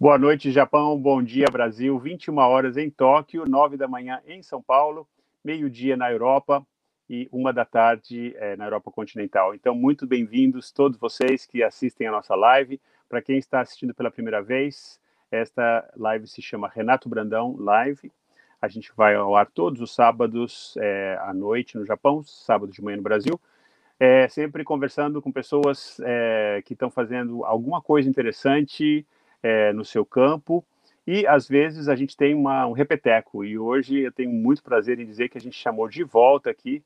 Boa noite, Japão. Bom dia, Brasil. 21 horas em Tóquio, 9 da manhã em São Paulo, meio-dia na Europa e uma da tarde é, na Europa continental. Então, muito bem-vindos todos vocês que assistem a nossa live. Para quem está assistindo pela primeira vez, esta live se chama Renato Brandão Live. A gente vai ao ar todos os sábados é, à noite no Japão, sábado de manhã no Brasil. É, sempre conversando com pessoas que estão fazendo alguma coisa interessante é, no seu campo. E às vezes a gente tem uma, um repeteco. E hoje eu tenho muito prazer em dizer que a gente chamou de volta aqui,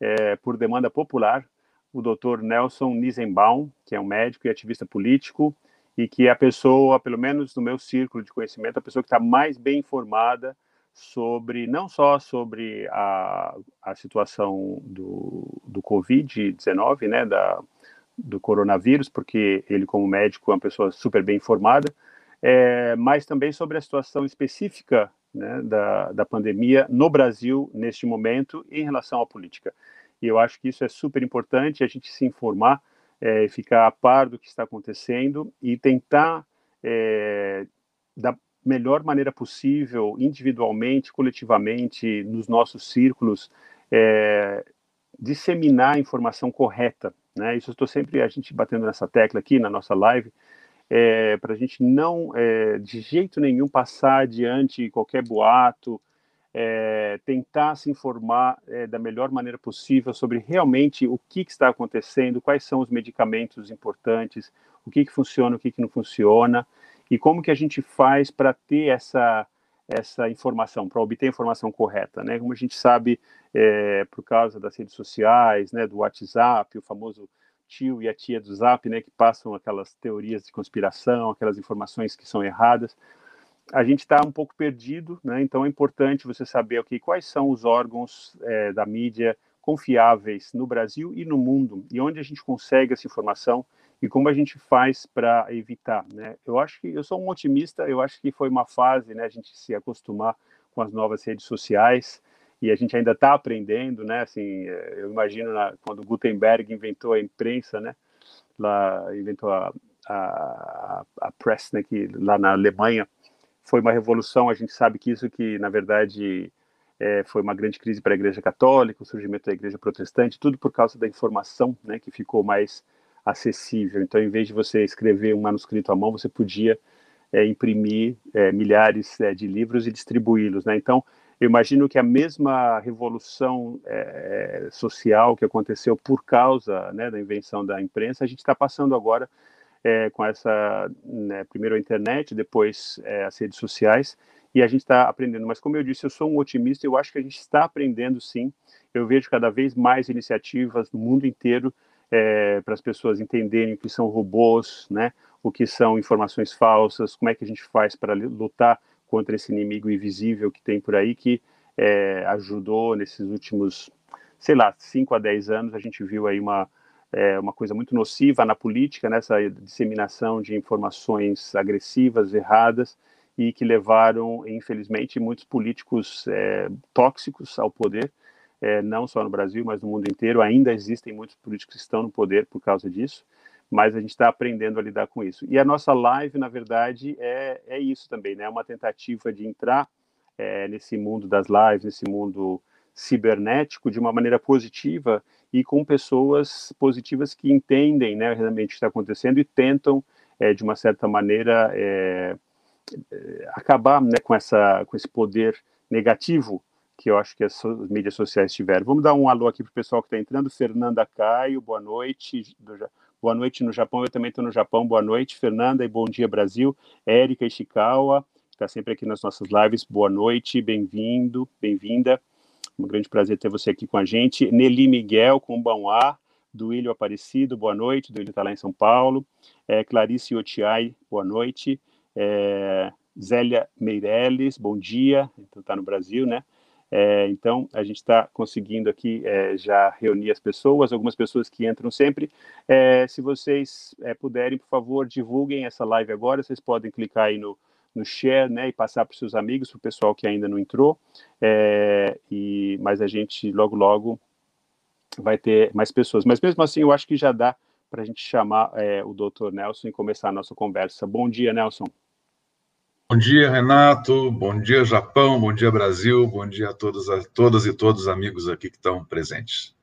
é, por demanda popular, o Dr. Nelson Nisenbaum, que é um médico e ativista político e que é a pessoa, pelo menos no meu círculo de conhecimento, a pessoa que está mais bem informada sobre, não só sobre a, a situação do, do Covid-19, né, da, do coronavírus, porque ele, como médico, é uma pessoa super bem informada, é, mas também sobre a situação específica né, da, da pandemia no Brasil neste momento em relação à política. E eu acho que isso é super importante, a gente se informar, é, ficar a par do que está acontecendo e tentar, é, da melhor maneira possível, individualmente, coletivamente, nos nossos círculos, é, disseminar a informação correta né? Isso estou sempre a gente batendo nessa tecla aqui na nossa live, é, para a gente não, é, de jeito nenhum, passar adiante qualquer boato, é, tentar se informar é, da melhor maneira possível sobre realmente o que, que, está acontecendo, quais são os medicamentos importantes, o que, que funciona, o que, que não funciona, e como que a gente faz para ter essa essa informação, para obter a informação correta, né? Como a gente sabe, é, por causa das redes sociais, né, do WhatsApp, o famoso tio e a tia do Zap, né, que passam aquelas teorias de conspiração, aquelas informações que são erradas, a gente está um pouco perdido, né? Então é importante você saber okay, quais são os órgãos é, da mídia confiáveis no Brasil e no mundo? E onde a gente consegue essa informação e como a gente faz para evitar, né? Eu acho que eu sou um otimista, eu acho que foi uma fase, né, a gente se acostumar com as novas redes sociais e a gente ainda está aprendendo, né? Assim, eu imagino na, quando Gutenberg inventou a imprensa, né? Lá inventou a, a, a press, né? Que lá na Alemanha foi uma revolução. A gente sabe que isso que na verdade é, foi uma grande crise para a Igreja Católica, o surgimento da Igreja Protestante, tudo por causa da informação, né? Que ficou mais acessível. Então, em vez de você escrever um manuscrito à mão, você podia é, imprimir é, milhares é, de livros e distribuí-los. Né? Então, eu imagino que a mesma revolução é, social que aconteceu por causa né, da invenção da imprensa, a gente está passando agora é, com essa, né, primeiro a internet, depois é, as redes sociais, e a gente está aprendendo. Mas, como eu disse, eu sou um otimista, eu acho que a gente está aprendendo sim. Eu vejo cada vez mais iniciativas no mundo inteiro é, para as pessoas entenderem o que são robôs, né? o que são informações falsas, como é que a gente faz para lutar contra esse inimigo invisível que tem por aí, que é, ajudou nesses últimos, sei lá, 5 a 10 anos, a gente viu aí uma, é, uma coisa muito nociva na política, nessa disseminação de informações agressivas, erradas, e que levaram, infelizmente, muitos políticos é, tóxicos ao poder, é, não só no Brasil, mas no mundo inteiro. Ainda existem muitos políticos que estão no poder por causa disso, mas a gente está aprendendo a lidar com isso. E a nossa live, na verdade, é, é isso também, né? É uma tentativa de entrar é, nesse mundo das lives, nesse mundo cibernético, de uma maneira positiva e com pessoas positivas que entendem né, realmente o que está acontecendo e tentam, é, de uma certa maneira, é, é acabar né, com, essa, com esse poder negativo que eu acho que as mídias sociais tiveram. Vamos dar um alô aqui para o pessoal que está entrando. Fernanda Caio, boa noite. Boa noite no Japão, eu também estou no Japão. Boa noite, Fernanda, e bom dia, Brasil. Érica Ishikawa, está sempre aqui nas nossas lives. Boa noite, bem-vindo, bem-vinda. Um grande prazer ter você aqui com a gente. Nelly Miguel, com Bauá, do Ilho Aparecido, boa noite. Do Ilho está lá em São Paulo. É, Clarice Otiai, boa noite. É, Zélia Meirelles, bom dia. Então está no Brasil, né? É, então, a gente está conseguindo aqui é, já reunir as pessoas, algumas pessoas que entram sempre. É, se vocês é, puderem, por favor, divulguem essa live agora. Vocês podem clicar aí no, no share, né, e passar para os seus amigos, para o pessoal que ainda não entrou. É, e mas a gente logo logo vai ter mais pessoas. Mas mesmo assim, eu acho que já dá para a gente chamar é, o Dr. Nelson e começar a nossa conversa. Bom dia, Nelson. Bom dia, Renato. Bom dia, Japão. Bom dia, Brasil. Bom dia a todos, a todas e todos os amigos aqui que estão presentes.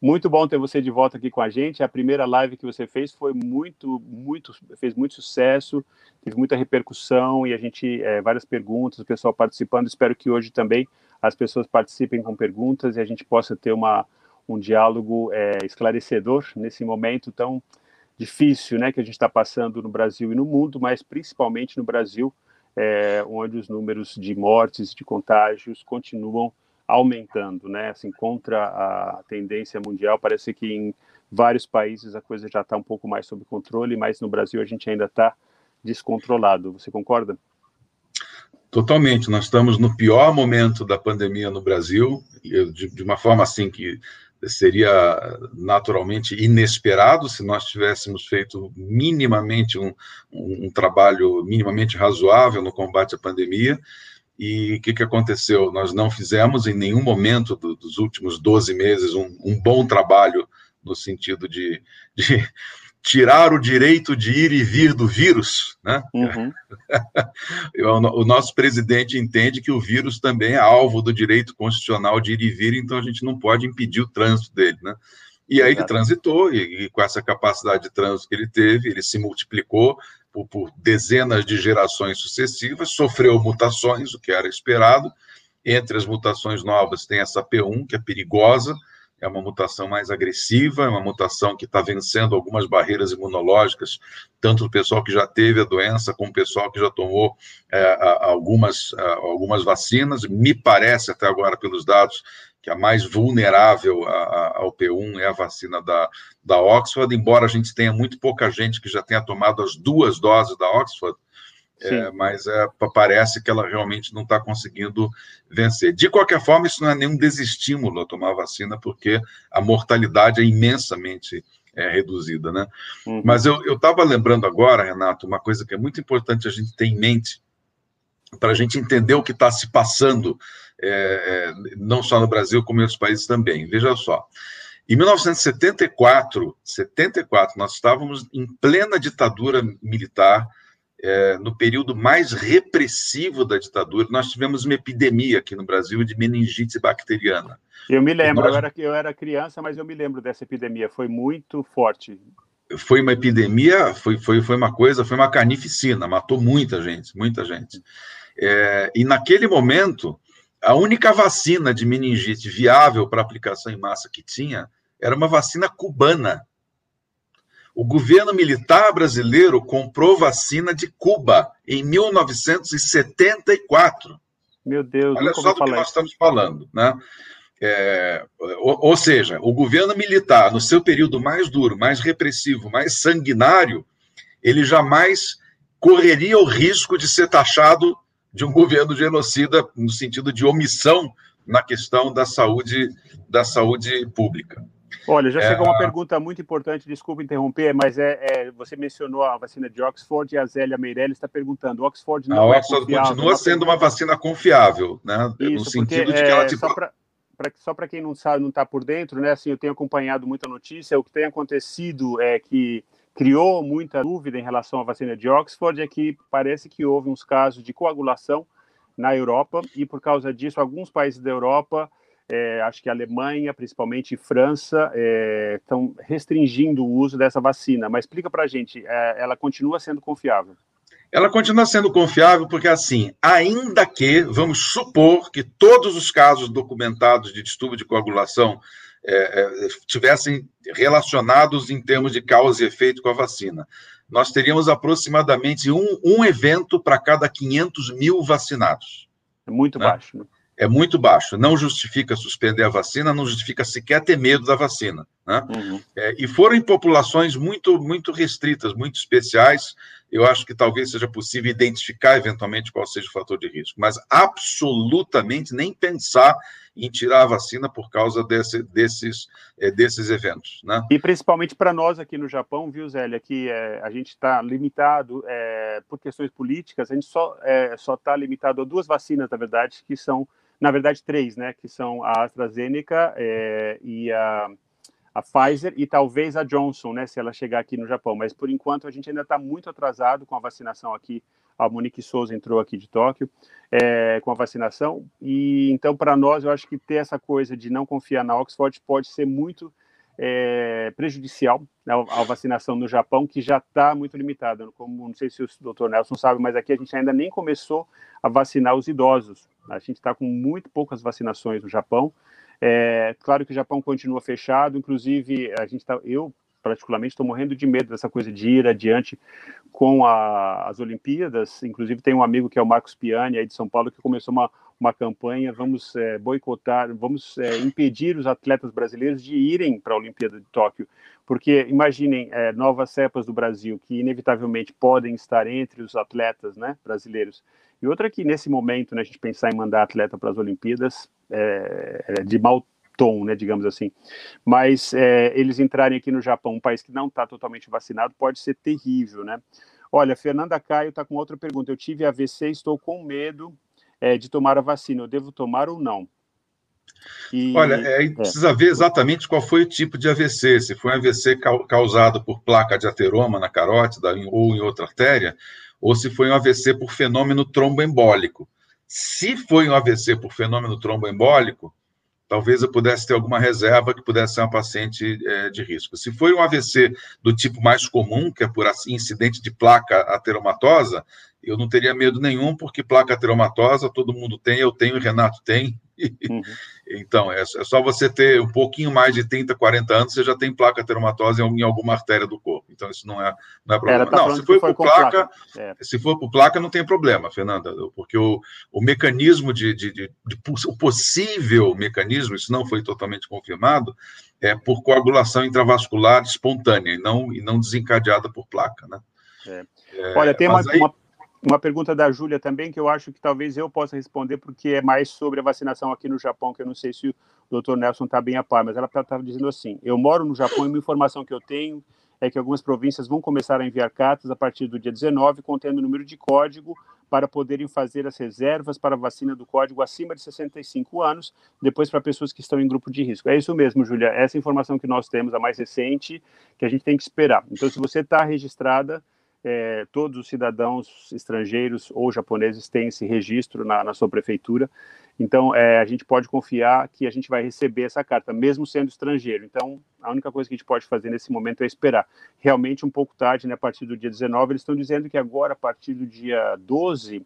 Muito bom ter você de volta aqui com a gente. A primeira live que você fez foi muito, muito, fez muito sucesso, teve muita repercussão e a gente é, várias perguntas, o pessoal participando. Espero que hoje também as pessoas participem com perguntas e a gente possa ter uma um diálogo é, esclarecedor nesse momento tão difícil, né, que a gente está passando no Brasil e no mundo, mas principalmente no Brasil é, onde os números de mortes de contágios continuam aumentando, né? Assim, contra a tendência mundial, parece que em vários países a coisa já está um pouco mais sob controle, mas no Brasil a gente ainda está descontrolado. Você concorda? Totalmente. Nós estamos no pior momento da pandemia no Brasil, de, uma forma assim que seria naturalmente inesperado se nós tivéssemos feito minimamente um, um, trabalho minimamente razoável no combate à pandemia. E o que, que aconteceu? Nós não fizemos em nenhum momento do, dos últimos 12 meses um, um, bom trabalho no sentido de, de tirar o direito de ir e vir do vírus, né? Uhum. o nosso presidente entende que o vírus também é alvo do direito constitucional de ir e vir, então a gente não pode impedir o trânsito dele, né? E aí ele transitou, e, e, com essa capacidade de trânsito que ele teve, ele se multiplicou por, por dezenas de gerações sucessivas, sofreu mutações, o que era esperado. Entre as mutações novas tem essa P1, que é perigosa, é uma mutação mais agressiva, é uma mutação que está vencendo algumas barreiras imunológicas, tanto do pessoal que já teve a doença, como o pessoal que já tomou é, algumas, algumas vacinas. Me parece, até agora, pelos dados, que a mais vulnerável ao P1 é a vacina da, da Oxford, embora a gente tenha muito pouca gente que já tenha tomado as duas doses da Oxford, é, mas é, parece que ela realmente não está conseguindo vencer. De qualquer forma, isso não é nenhum desestímulo a tomar a vacina, porque a mortalidade é imensamente é, reduzida, né? Uhum. Mas eu estava lembrando agora, Renato, uma coisa que é muito importante a gente ter em mente, para a gente entender o que está se passando, é, é, não só no Brasil, como em outros países também. Veja só. Em 1974, 74, nós estávamos em plena ditadura militar, é, no período mais repressivo da ditadura, nós tivemos uma epidemia aqui no Brasil de meningite bacteriana. Eu me lembro, nós... eu, era, eu era criança, mas eu me lembro dessa epidemia, foi muito forte. Foi uma epidemia, foi, foi, foi uma coisa, foi uma carnificina, matou muita gente, muita gente. É, e naquele momento, a única vacina de meningite viável para aplicação em massa que tinha era uma vacina cubana, o governo militar brasileiro comprou vacina de Cuba em 1974. Meu Deus, olha só do que nós estamos falando, né? É, ou, ou, seja, o governo militar, no seu período mais duro, mais repressivo, mais sanguinário, ele jamais correria o risco de ser taxado de um governo genocida no sentido de omissão na questão da saúde da saúde pública. Olha, já chegou é, uma pergunta muito importante, desculpa interromper, mas é, é, você mencionou a vacina de Oxford e a Zélia Meirelles está perguntando, Oxford não a é Oxford confiável, continua sendo uma vacina confiável, né? Isso, no sentido porque, de que ela... Tipo... Só pra, pra, só para quem não sabe, não está por dentro, né? Assim, eu tenho acompanhado muita notícia, o que tem acontecido é que criou muita dúvida em relação à vacina de Oxford é que parece que houve uns casos de coagulação na Europa e por causa disso alguns países da Europa é, acho que a Alemanha, principalmente França, estão é, restringindo o uso dessa vacina. Mas explica para a gente, é, ela continua sendo confiável? Ela continua sendo confiável porque, assim, ainda que, vamos supor que todos os casos documentados de distúrbio de coagulação é, é, tivessem relacionados em termos de causa e efeito com a vacina, nós teríamos aproximadamente um, um evento para cada 500 mil vacinados. É muito né? baixo. Né? É muito baixo. Não justifica suspender a vacina, não justifica sequer ter medo da vacina. Né? Uhum. É, e foram em populações muito, muito restritas, muito especiais. Eu acho que talvez seja possível identificar eventualmente qual seja o fator de risco, mas absolutamente nem pensar em tirar a vacina por causa desse, desses, é, desses eventos. Né? E principalmente para nós aqui no Japão, viu, Zélia, que é, a gente está limitado é, por questões políticas, a gente só é, está limitado a duas vacinas, na verdade, que são na verdade três, né, que são a AstraZeneca é, e a, a Pfizer e talvez a Johnson, né, se ela chegar aqui no Japão. Mas por enquanto a gente ainda está muito atrasado com a vacinação aqui a Monique Souza entrou aqui de Tóquio é, com a vacinação. E então, para nós, eu acho que ter essa coisa de não confiar na Oxford pode ser muito é, prejudicial né, à vacinação no Japão, que já está muito limitada. Como não sei se o doutor Nelson sabe, mas aqui a gente ainda nem começou a vacinar os idosos. A gente está com muito poucas vacinações no Japão. É, claro que o Japão continua fechado, inclusive a gente tá, eu particularmente estou morrendo de medo dessa coisa de ir adiante com a, as Olimpíadas. Inclusive tem um amigo que é o Marcos Piani aí de São Paulo que começou uma, uma campanha, vamos é, boicotar, vamos é, impedir os atletas brasileiros de irem para a Olimpíada de Tóquio, porque imaginem é, novas cepas do Brasil que inevitavelmente podem estar entre os atletas, né, brasileiros. E outra que nesse momento, né, a gente pensar em mandar atleta para as Olimpíadas é, é de mau tom, né, digamos assim. Mas é, eles entrarem aqui no Japão, um país que não está totalmente vacinado, pode ser terrível, né? Olha, Fernanda Caio está com outra pergunta. Eu tive AVC, estou com medo é, de tomar a vacina. Eu devo tomar ou não? E, Olha, é, é, precisa ver exatamente qual foi o tipo de AVC. Se foi um AVC causado por placa de ateroma na carótida ou em outra artéria, ou se foi um AVC por fenômeno tromboembólico. Se foi um AVC por fenômeno tromboembólico, talvez eu pudesse ter alguma reserva que pudesse ser uma paciente é, de risco. Se foi um AVC do tipo mais comum, que é por incidente de placa ateromatosa, eu não teria medo nenhum, porque placa ateromatosa todo mundo tem, eu tenho, o Renato tem, Uhum. então, é, é, só você ter um pouquinho mais de 30, 40 anos, você já tem placa termatose em alguma artéria do corpo. Então, isso não é, não é problema. Tá não, se for por placa, placa. É. se for por placa, não tem problema, Fernanda, porque o, o mecanismo de, de, de, de, o possível mecanismo, isso não foi totalmente confirmado, é por coagulação intravascular espontânea e não, e não desencadeada por placa, né? É, Olha, tem uma, aí... uma uma pergunta da Júlia também, que eu acho que talvez eu possa responder, porque é mais sobre a vacinação aqui no Japão, que eu não sei se o doutor Nelson está bem a par, mas ela estava tá, dizendo assim: eu moro no Japão e uma informação que eu tenho é que algumas províncias vão começar a enviar cartas a partir do dia 19, contendo o número de código para poderem fazer as reservas para a vacina do código acima de 65 anos, depois para pessoas que estão em grupo de risco. É isso mesmo, Júlia. Essa informação que nós temos, a mais recente, que a gente tem que esperar. Então, se você está registrada, é, todos os cidadãos estrangeiros ou japoneses têm esse registro na, na sua prefeitura. Então, é, a gente pode confiar que a gente vai receber essa carta, mesmo sendo estrangeiro. Então, a única coisa que a gente pode fazer nesse momento é esperar. Realmente, um pouco tarde, né, a partir do dia 19, eles estão dizendo que agora, a partir do dia 12,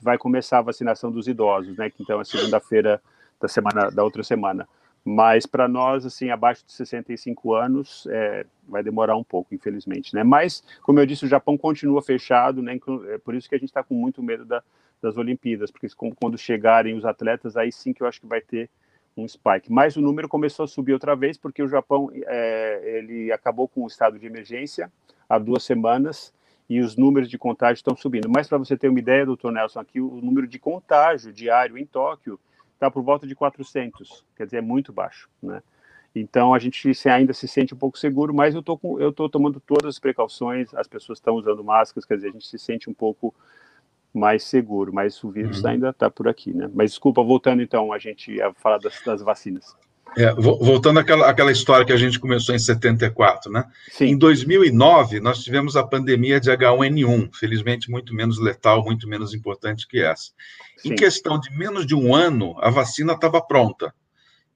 vai começar a vacinação dos idosos, né? Que então é segunda-feira da semana da outra semana. Mas para nós, assim, abaixo de 65 anos, é, vai demorar um pouco, infelizmente, né? Mas, como eu disse, o Japão continua fechado, né? É por isso que a gente está com muito medo da, das Olimpíadas, porque quando chegarem os atletas, aí sim que eu acho que vai ter um spike. Mas o número começou a subir outra vez, porque o Japão é, ele acabou com o estado de emergência há duas semanas e os números de contágio estão subindo. Mas para você ter uma ideia, doutor Nelson, aqui o número de contágio diário em Tóquio está por volta de 400, quer dizer, é muito baixo, né? Então a gente ainda se sente um pouco seguro, mas eu tô com, eu tô tomando todas as precauções, as pessoas estão usando máscaras, quer dizer, a gente se sente um pouco mais seguro, mas o vírus uhum. ainda está por aqui, né? Mas desculpa, voltando então a gente a falar das, das vacinas. É, voltando àquela, àquela história que a gente começou em 74, né? Sim. Em 2009, nós tivemos a pandemia de H1N1, felizmente muito menos letal, muito menos importante que essa. Sim. Em questão de menos de um ano, a vacina estava pronta.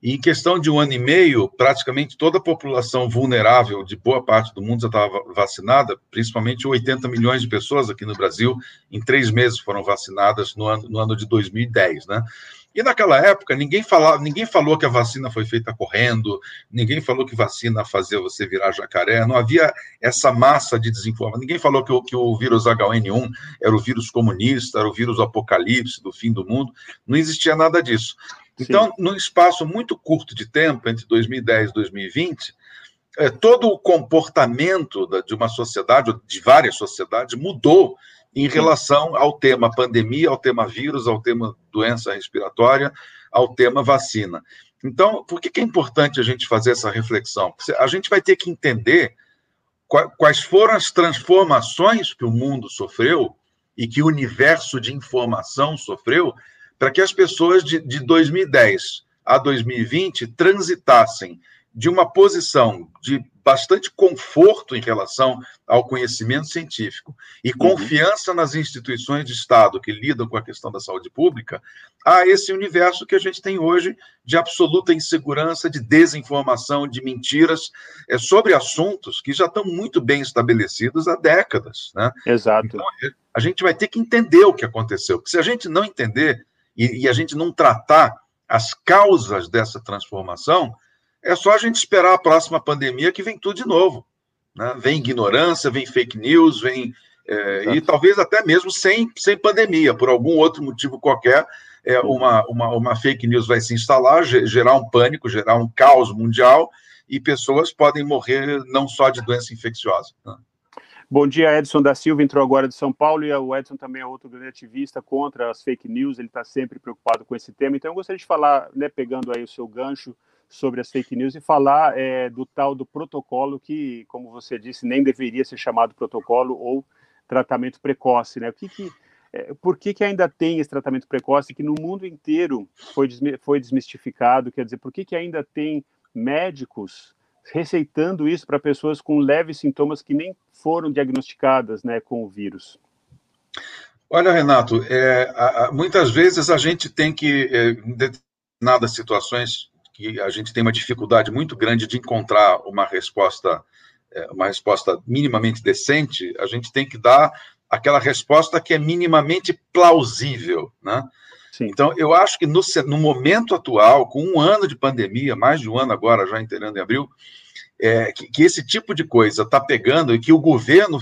E em questão de um ano e meio, praticamente toda a população vulnerável de boa parte do mundo já estava vacinada, principalmente 80 milhões de pessoas aqui no Brasil, em três meses foram vacinadas no ano, no ano de 2010, né? E naquela época, ninguém, falava, ninguém falou que a vacina foi feita correndo, ninguém falou que vacina fazia você virar jacaré, não havia essa massa de desinformação. Ninguém falou que o, que o vírus H1N1 era o vírus comunista, era o vírus apocalipse, do fim do mundo. Não existia nada disso. Então, Sim. num espaço muito curto de tempo, entre 2010 e 2020, é, todo o comportamento da, de uma sociedade, de várias sociedades, mudou em relação ao tema pandemia, ao tema vírus, ao tema doença respiratória, ao tema vacina. Então, por que é importante a gente fazer essa reflexão? Porque a gente vai ter que entender quais foram as transformações que o mundo sofreu e que o universo de informação sofreu para que as pessoas de, de 2010 a 2020 transitassem de uma posição de bastante conforto em relação ao conhecimento científico e uhum. confiança nas instituições de Estado que lidam com a questão da saúde pública, a esse universo que a gente tem hoje de absoluta insegurança, de desinformação, de mentiras é, sobre assuntos que já estão muito bem estabelecidos há décadas. Né? Exato. Então, a gente vai ter que entender o que aconteceu, porque se a gente não entender e, e a gente não tratar as causas dessa transformação, é só a gente esperar a próxima pandemia que vem tudo de novo. Né? Vem ignorância, vem fake news, vem. É, e talvez até mesmo sem, sem pandemia, por algum outro motivo qualquer, é, uma, uma, uma fake news vai se instalar, gerar um pânico, gerar um caos mundial, e pessoas podem morrer não só de doença infecciosa. Né? Bom dia, Edson da Silva entrou agora de São Paulo e o Edson também é outro grande ativista contra as fake news, ele está sempre preocupado com esse tema. Então, eu gostaria de falar, né, pegando aí o seu gancho, sobre as fake news e falar é, do tal do protocolo que, como você disse, nem deveria ser chamado protocolo ou tratamento precoce, né? O que, que é, por que, que ainda tem esse tratamento precoce que no mundo inteiro foi, foi desmistificado? Quer dizer, por que, que ainda tem médicos receitando isso para pessoas com leves sintomas que nem foram diagnosticadas né, com o vírus? Olha, Renato, é, a, muitas vezes a gente tem que, é, em determinadas situações, que a gente tem uma dificuldade muito grande de encontrar uma resposta, é, uma resposta minimamente decente, a gente tem que dar aquela resposta que é minimamente plausível, né? Sim. Então, eu acho que no, no, momento atual, com um ano de pandemia, mais de um ano agora, já entrando em abril, é, que, que, esse tipo de coisa está pegando e que o governo,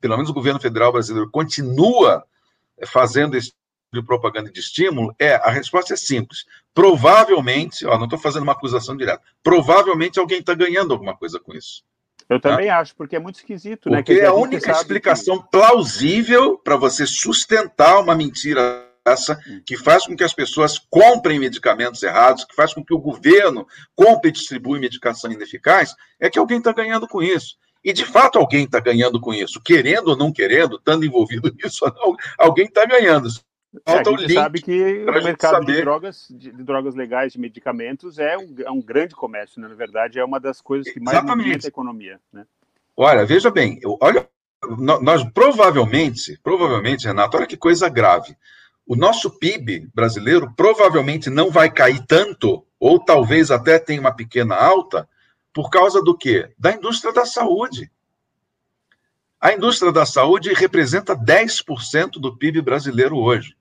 pelo menos o governo federal brasileiro, continua fazendo esse de propaganda de estímulo? É, a resposta é simples. Provavelmente, ó, não estou fazendo uma acusação direta, provavelmente alguém está ganhando alguma coisa com isso. Eu também tá? acho, porque é muito esquisito, porque né? Porque é a única explicação que... plausível para você sustentar uma mentira essa que faz com que as pessoas comprem medicamentos errados, que faz com que o governo compre e distribua medicação ineficaz, é que alguém está ganhando com isso. E, de fato, alguém está ganhando com isso. Querendo ou não querendo, estando envolvido nisso, alguém está ganhando. É, a gente sabe que o mercado de drogas, de, de, drogas legais, de medicamentos, é um, é um grande comércio, né? Na verdade, é uma das coisas que mais movimenta a economia. Né? Olha, veja bem, olha, nós provavelmente, provavelmente, Renato, olha que coisa grave. O nosso PIB brasileiro provavelmente não vai cair tanto, ou talvez até tenha uma pequena alta, por causa do quê? Da indústria da saúde. A indústria da saúde representa 10% do PIB brasileiro hoje.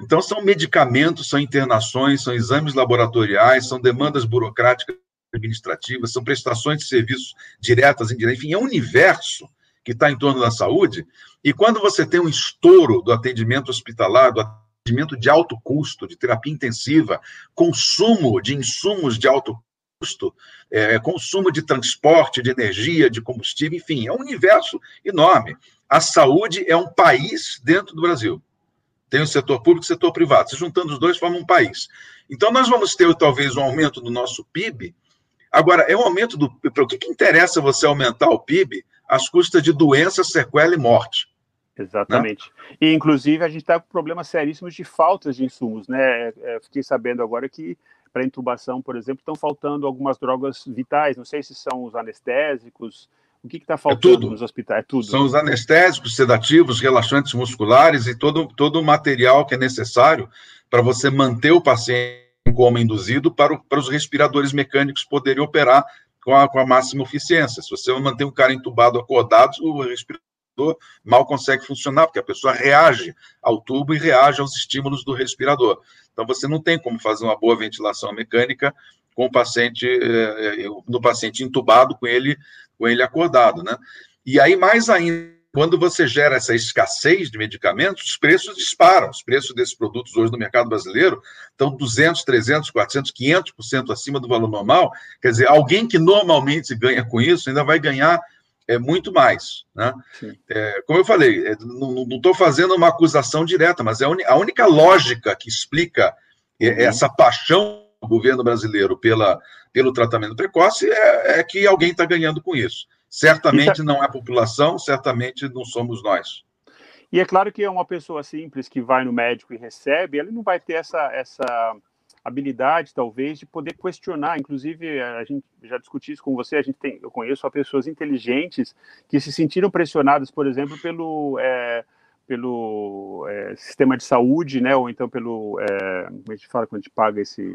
Então, são medicamentos, são internações, são exames laboratoriais, são demandas burocráticas administrativas, são prestações de serviços diretas e indiretas, enfim, é um universo que está em torno da saúde. E quando você tem um estouro do atendimento hospitalar, do atendimento de alto custo, de terapia intensiva, consumo de insumos de alto custo, é, consumo de transporte, de energia, de combustível, enfim, é um universo enorme. A saúde é um país dentro do Brasil. Tem o setor público e o setor privado. Se juntando os dois, formam um país. Então, nós vamos ter, talvez, um aumento do nosso PIB. Agora, é um aumento do. Para o que, que interessa você aumentar o PIB às custas de doença, sequela e morte? Exatamente. Né? E, inclusive, a gente está com problemas seríssimos de faltas de insumos, né? É, é, fiquei sabendo agora que para intubação, por exemplo, estão faltando algumas drogas vitais. Não sei se são os anestésicos, o que está faltando é nos hospitais? É tudo. São os anestésicos, sedativos, relaxantes musculares e todo, todo o material que é necessário para você manter o paciente em coma induzido para, o, para os respiradores mecânicos poderem operar com a, com a máxima eficiência. Se você manter um cara entubado acordado, o respirador mal consegue funcionar, porque a pessoa reage ao tubo e reage aos estímulos do respirador. Então, você não tem como fazer uma boa ventilação mecânica com o paciente, eh, eh, no paciente entubado, com ele com ele acordado, né? E aí, mais ainda, quando você gera essa escassez de medicamentos, os preços disparam. Os preços desses produtos hoje no mercado brasileiro estão 200, 300, 400, 500% acima do valor normal. Quer dizer, alguém que normalmente ganha com isso ainda vai ganhar é, muito mais. Né? É, como eu falei, é, não estou fazendo uma acusação direta, mas é a única lógica que explica é, uhum. essa paixão governo brasileiro pela pelo tratamento precoce é, é que alguém está ganhando com isso. Certamente é... não é a população, certamente não somos nós. E é claro que é uma pessoa simples que vai no médico e recebe, ele não vai ter essa, essa habilidade, talvez, de poder questionar. Inclusive, a gente já discutiu isso com você, a gente tem, eu conheço pessoas inteligentes que se sentiram pressionadas, por exemplo, pelo, é, pelo é, sistema de saúde, né, ou então pelo, é, como a gente fala quando a gente paga esse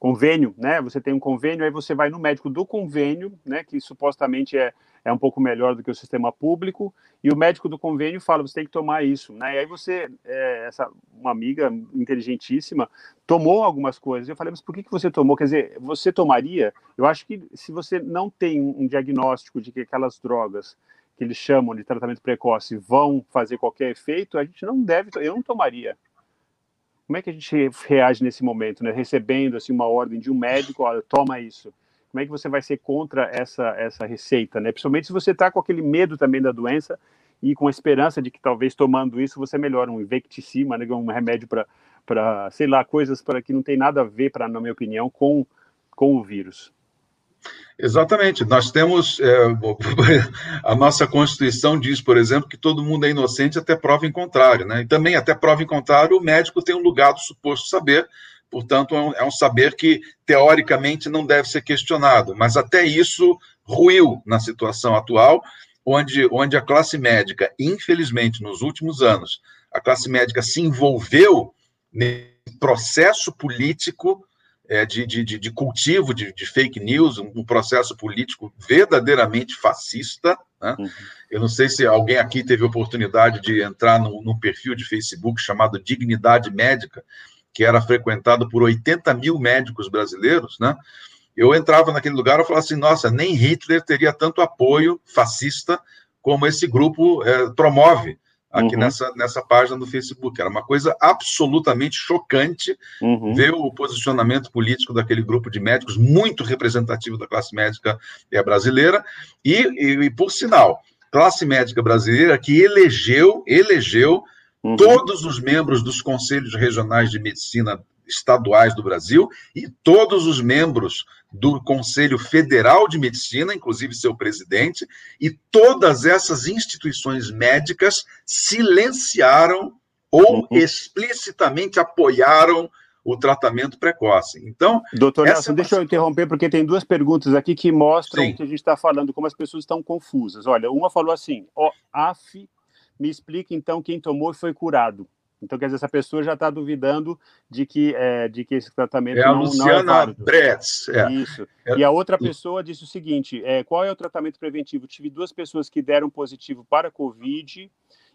convênio, né, você tem um convênio, aí você vai no médico do convênio, né, que supostamente é é um pouco melhor do que o sistema público, e o médico do convênio fala, você tem que tomar isso, né? E aí você, é, essa, uma amiga inteligentíssima, tomou algumas coisas, eu falei, mas por que, que você tomou? Quer dizer, você tomaria? Eu acho que se você não tem um diagnóstico de que aquelas drogas que eles chamam de tratamento precoce vão fazer qualquer efeito, a gente não deve, eu não tomaria. Como é que a gente reage nesse momento, né? Recebendo assim uma ordem de um médico, olha, toma isso como é que você vai ser contra essa, essa receita, né? Principalmente se você está com aquele medo também da doença e com a esperança de que talvez tomando isso você melhore um Invecticima, né? Um remédio para, sei lá, coisas para que não tem nada a ver, para na minha opinião, com, com o vírus. Exatamente. Nós temos. É, a nossa Constituição diz, por exemplo, que todo mundo é inocente até prova em contrário. Né? E também, até prova em contrário, o médico tem um lugar do suposto saber portanto, é um, é um, saber que, teoricamente, não deve ser questionado, mas até isso ruiu na situação atual, onde, onde a classe médica, infelizmente, nos últimos anos, a classe médica se envolveu nesse processo político é, de, de, de, cultivo de, de, fake news, um processo político verdadeiramente fascista. Né? Uhum. Eu não sei se alguém aqui teve oportunidade de entrar num, num perfil de Facebook chamado Dignidade Médica, que era frequentado por 80 mil médicos brasileiros, né? Eu entrava naquele lugar e falava assim: nossa, nem Hitler teria tanto apoio fascista como esse grupo é, promove aqui uhum. nessa, nessa página do Facebook. Era uma coisa absolutamente chocante uhum. ver o posicionamento político daquele grupo de médicos, muito representativo da classe médica brasileira, e, e, e por sinal, classe médica brasileira que elegeu, elegeu uhum. todos os membros dos conselhos regionais de medicina estaduais do Brasil e todos os membros do Conselho Federal de Medicina, inclusive seu presidente, e todas essas instituições médicas silenciaram ou uhum. explicitamente apoiaram o tratamento precoce. Então, doutor Nelson, é deixa eu interromper porque tem duas perguntas aqui que mostram Sim. que a gente está falando, como as pessoas estão confusas. Olha, uma falou assim: ó, AF me explique então quem tomou e foi curado. Então, quer dizer, essa pessoa já está duvidando de que, é, de que esse tratamento é não, a Luciana não é válido. Bretz. É. Isso. É. E a outra pessoa disse o seguinte, é, qual é o tratamento preventivo? Tive duas pessoas que deram positivo para a Covid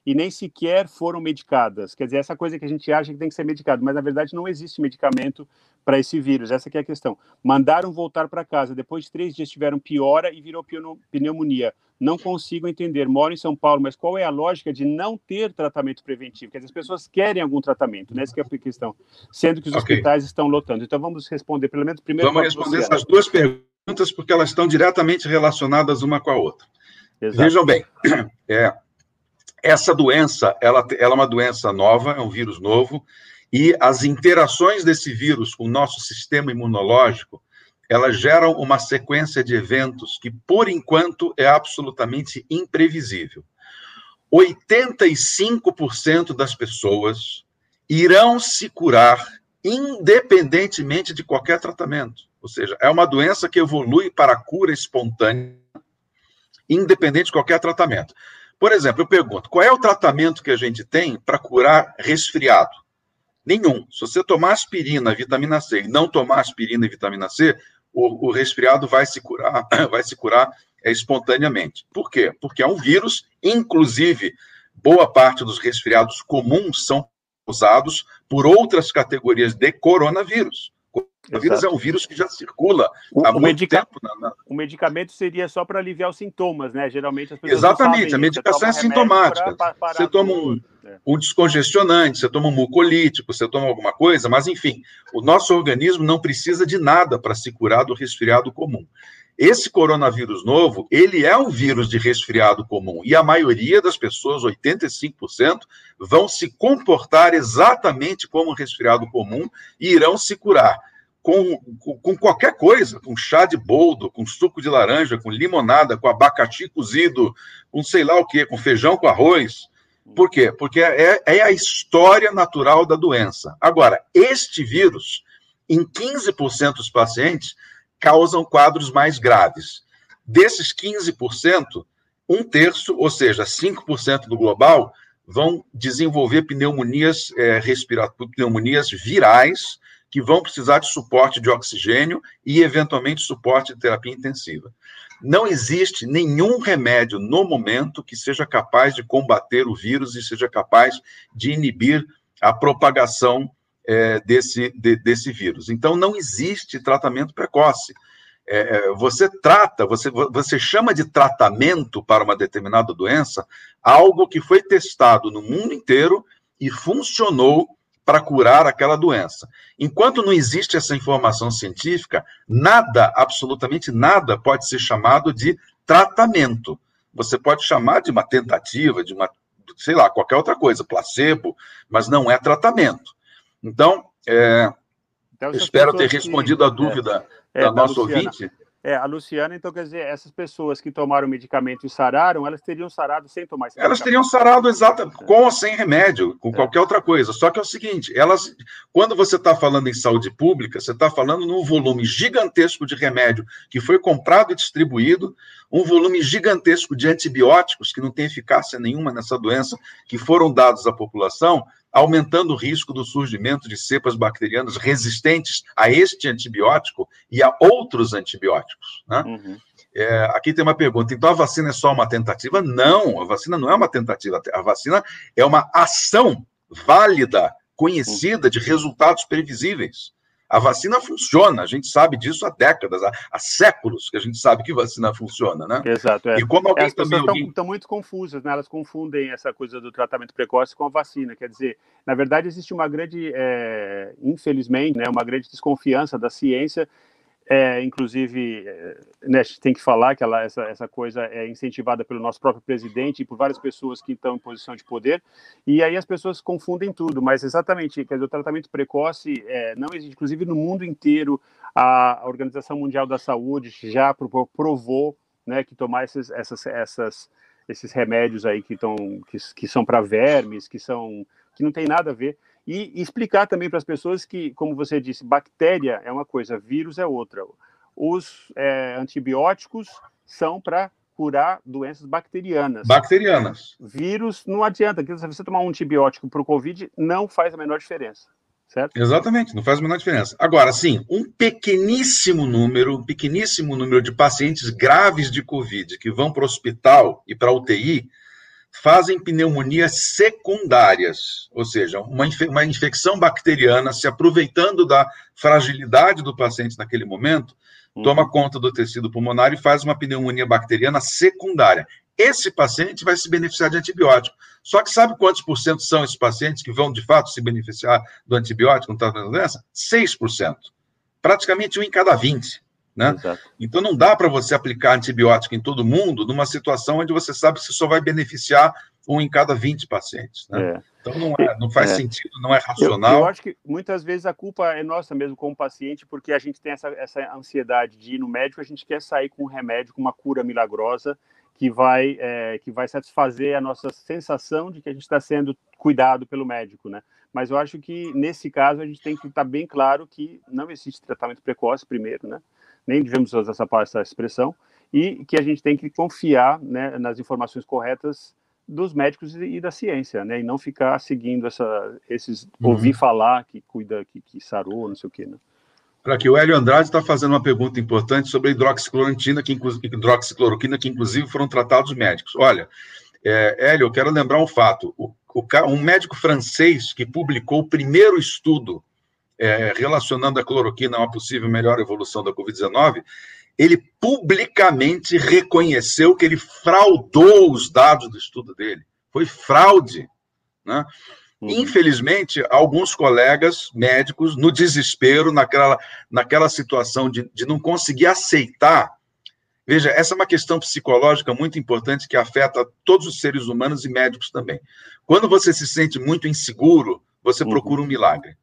e nem sequer foram medicadas. Quer dizer, essa coisa que a gente acha que tem que ser medicado, mas na verdade não existe medicamento para esse vírus. Essa é a questão. Mandaram voltar para casa. Depois de três dias tiveram piora e virou pneumonia. Não consigo entender. Moro em São Paulo, mas qual é a lógica de não ter tratamento preventivo? Quer dizer, as pessoas querem algum tratamento, né? Essa é a questão. Sendo que os okay. hospitais estão lotando. Então vamos responder, pelo menos primeiro. Vamos responder essas duas perguntas porque elas estão diretamente relacionadas uma com a outra. Exato. Vejam bem, é, essa doença, ela, ela é uma doença nova, é um vírus novo, e as interações desse vírus com o nosso sistema imunológico, elas geram uma sequência de eventos que, por enquanto, é absolutamente imprevisível. 85% das pessoas irão se curar independentemente de qualquer tratamento. Ou seja, é uma doença que evolui para cura espontânea, independente de qualquer tratamento. Por exemplo, eu pergunto: qual é o tratamento que a gente tem para curar resfriado? Nenhum. Se você tomar aspirina, vitamina C e não tomar aspirina e vitamina C, o, o resfriado vai se curar, vai se curar é, espontaneamente. Por quê? Porque é um vírus, inclusive, boa parte dos resfriados comuns são causados por outras categorias de coronavírus. O vírus é um vírus que já circula o, há muito medica... tempo. Na, na... O medicamento seria só para aliviar os sintomas, né? Geralmente as pessoas Exatamente, a medicação é sintomática. Pra, pra você toma um, é. um descongestionante, você toma um mucolítico, você toma alguma coisa, mas enfim, o nosso organismo não precisa de nada para se curar do resfriado comum. Esse coronavírus novo, ele é um vírus de resfriado comum e a maioria das pessoas, 85%, vão se comportar exatamente como um resfriado comum e irão se curar com, com, qualquer coisa, com chá de boldo, com suco de laranja, com limonada, com abacaxi cozido, com sei lá o que, com feijão com arroz. Por quê? Porque é, é a história natural da doença. Agora, este vírus, em 15% dos pacientes, causam quadros mais graves. Desses 15%, um terço, ou seja, 5% do global, vão desenvolver pneumonias é, respiratórias, pneumonias virais, que vão precisar de suporte de oxigênio e, eventualmente, suporte de terapia intensiva. Não existe nenhum remédio no momento que seja capaz de combater o vírus e seja capaz de inibir a propagação é, desse, de, desse vírus. Então, não existe tratamento precoce. É, é, você trata, você, você chama de tratamento para uma determinada doença algo que foi testado no mundo inteiro e funcionou para curar aquela doença. Enquanto não existe essa informação científica, nada, absolutamente nada, pode ser chamado de tratamento. Você pode chamar de uma tentativa, de uma, sei lá, qualquer outra coisa, placebo, mas não é tratamento. Então, é, então espero ter respondido que, a dúvida é, da é, nossa ouvinte. É, a Luciana, então, quer dizer, essas pessoas que tomaram o medicamento e sararam, elas teriam sarado sem tomar esse Elas teriam sarado exata, com ou sem remédio, com é. qualquer outra coisa. Só que é o seguinte, elas, quando você está falando em saúde pública, você está falando num volume gigantesco de remédio que foi comprado e distribuído, um volume gigantesco de antibióticos que não tem eficácia nenhuma nessa doença, que foram dados à população, aumentando o risco do surgimento de cepas bacterianas resistentes a este antibiótico e a outros antibióticos. Né? Uhum. É, aqui tem uma pergunta: então a vacina é só uma tentativa? Não, a vacina não é uma tentativa. A vacina é uma ação válida, conhecida, de resultados previsíveis. A vacina funciona, a gente sabe disso há décadas, há, há séculos que a gente sabe que vacina funciona, né? Exato. É. E como alguém é, As também. Estão, alguém... estão muito confusas, né? Elas confundem essa coisa do tratamento precoce com a vacina. Quer dizer, na verdade, existe uma grande, é, infelizmente, né, uma grande desconfiança da ciência é, inclusive, é, né, a gente tem que falar que ela, essa, essa coisa é incentivada pelo nosso próprio presidente e por várias pessoas que estão em posição de poder, e aí as pessoas confundem tudo, mas exatamente, quer dizer, o tratamento precoce é, não existe, inclusive no mundo inteiro, a, Organização Mundial da Saúde já provou né, que tomar esses, essas, essas, esses remédios aí que, tão, que, que são para vermes, que, são, que não tem nada a ver, e explicar também para as pessoas que, como você disse, bactéria é uma coisa, vírus é outra. Os é, antibióticos são para curar doenças bacterianas. Bacterianas. Vírus não adianta. Se você tomar um antibiótico para o Covid, não faz a menor diferença. Certo? Exatamente, não faz a menor diferença. Agora, sim, um pequeníssimo número, um pequeníssimo número de pacientes graves de Covid que vão para o hospital e para a UTI fazem pneumonias secundárias, ou seja, uma, infe uma infecção bacteriana se aproveitando da fragilidade do paciente naquele momento, uhum. toma conta do tecido pulmonar e faz uma pneumonia bacteriana secundária. Esse paciente vai se beneficiar de antibiótico. Só que sabe quantos por cento são esses pacientes que vão, de fato, se beneficiar do antibiótico no tratamento da doença? 6%. Praticamente um em cada 20. Né? Então não dá para você aplicar antibiótico em todo mundo numa situação onde você sabe que você só vai beneficiar um em cada 20 pacientes. Né? É. Então não, é, não faz é. sentido, não é racional. Eu, eu, acho que muitas vezes a culpa é nossa mesmo como paciente, porque a gente tem essa, essa ansiedade de ir no médico, a gente quer sair com um remédio, com uma cura milagrosa que vai, é, que vai satisfazer a nossa sensação de que a gente está sendo cuidado pelo médico, né? Mas eu acho que nesse caso a gente tem que estar bem claro que não existe tratamento precoce primeiro, né? Nem devemos usar essa, essa expressão, e que a gente tem que confiar né, nas informações corretas dos médicos e, da ciência, né, e não ficar seguindo essa, esses, uhum. ouvir falar que cuida, que, que sarou, não sei o quê, né. Aqui, o Hélio Andrade está fazendo uma pergunta importante sobre a hidroxicloroquina, que, hidroxicloroquina, que inclusive foram tratados médicos. Olha, é, Hélio, eu quero lembrar um fato. O, o, um médico francês que publicou o primeiro estudo é, relacionando a cloroquina a uma possível melhor evolução da Covid-19, ele publicamente reconheceu que ele fraudou os dados do estudo dele. Foi fraude. Né? Uhum. Infelizmente, alguns colegas médicos, no desespero, naquela, naquela situação de, de não conseguir aceitar. Veja, essa é uma questão psicológica muito importante que afeta todos os seres humanos e médicos também. Quando você se sente muito inseguro, você uhum. procura um milagre.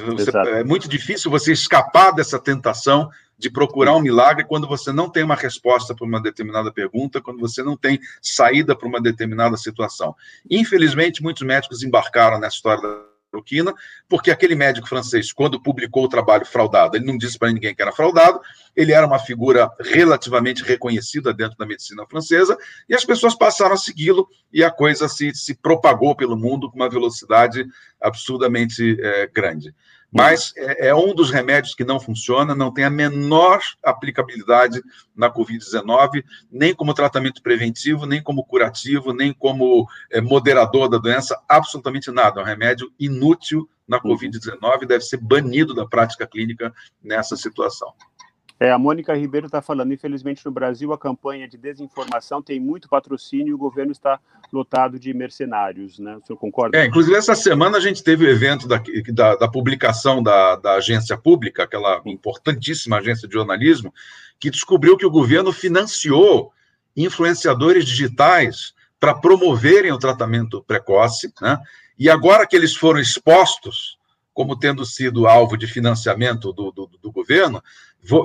Você, é muito difícil você escapar dessa tentação de procurar um milagre quando você não tem uma resposta para uma determinada pergunta, quando você não tem saída para uma determinada situação. Infelizmente, muitos médicos embarcaram nessa história cloroquina, porque aquele médico francês, quando publicou o trabalho fraudado, ele não disse para ninguém que era fraudado, ele era uma figura relativamente reconhecida dentro da medicina francesa, e as pessoas passaram a segui-lo, e a coisa se, se propagou pelo mundo com uma velocidade absurdamente é, grande mas é, é, um dos remédios que não funciona, não tem a menor aplicabilidade na Covid-19, nem como tratamento preventivo, nem como curativo, nem como é, moderador da doença, absolutamente nada. É um remédio inútil na uhum. Covid-19, deve ser banido da prática clínica nessa situação. É, a Mônica Ribeiro está falando, infelizmente no Brasil a campanha de desinformação tem muito patrocínio e o governo está lotado de mercenários, né? O senhor concorda? É, inclusive essa semana a gente teve o evento da, da, da publicação da, da agência pública, aquela importantíssima agência de jornalismo, que descobriu que o governo financiou influenciadores digitais para promoverem o tratamento precoce, né? E agora que eles foram expostos como tendo sido alvo de financiamento do, do, do governo,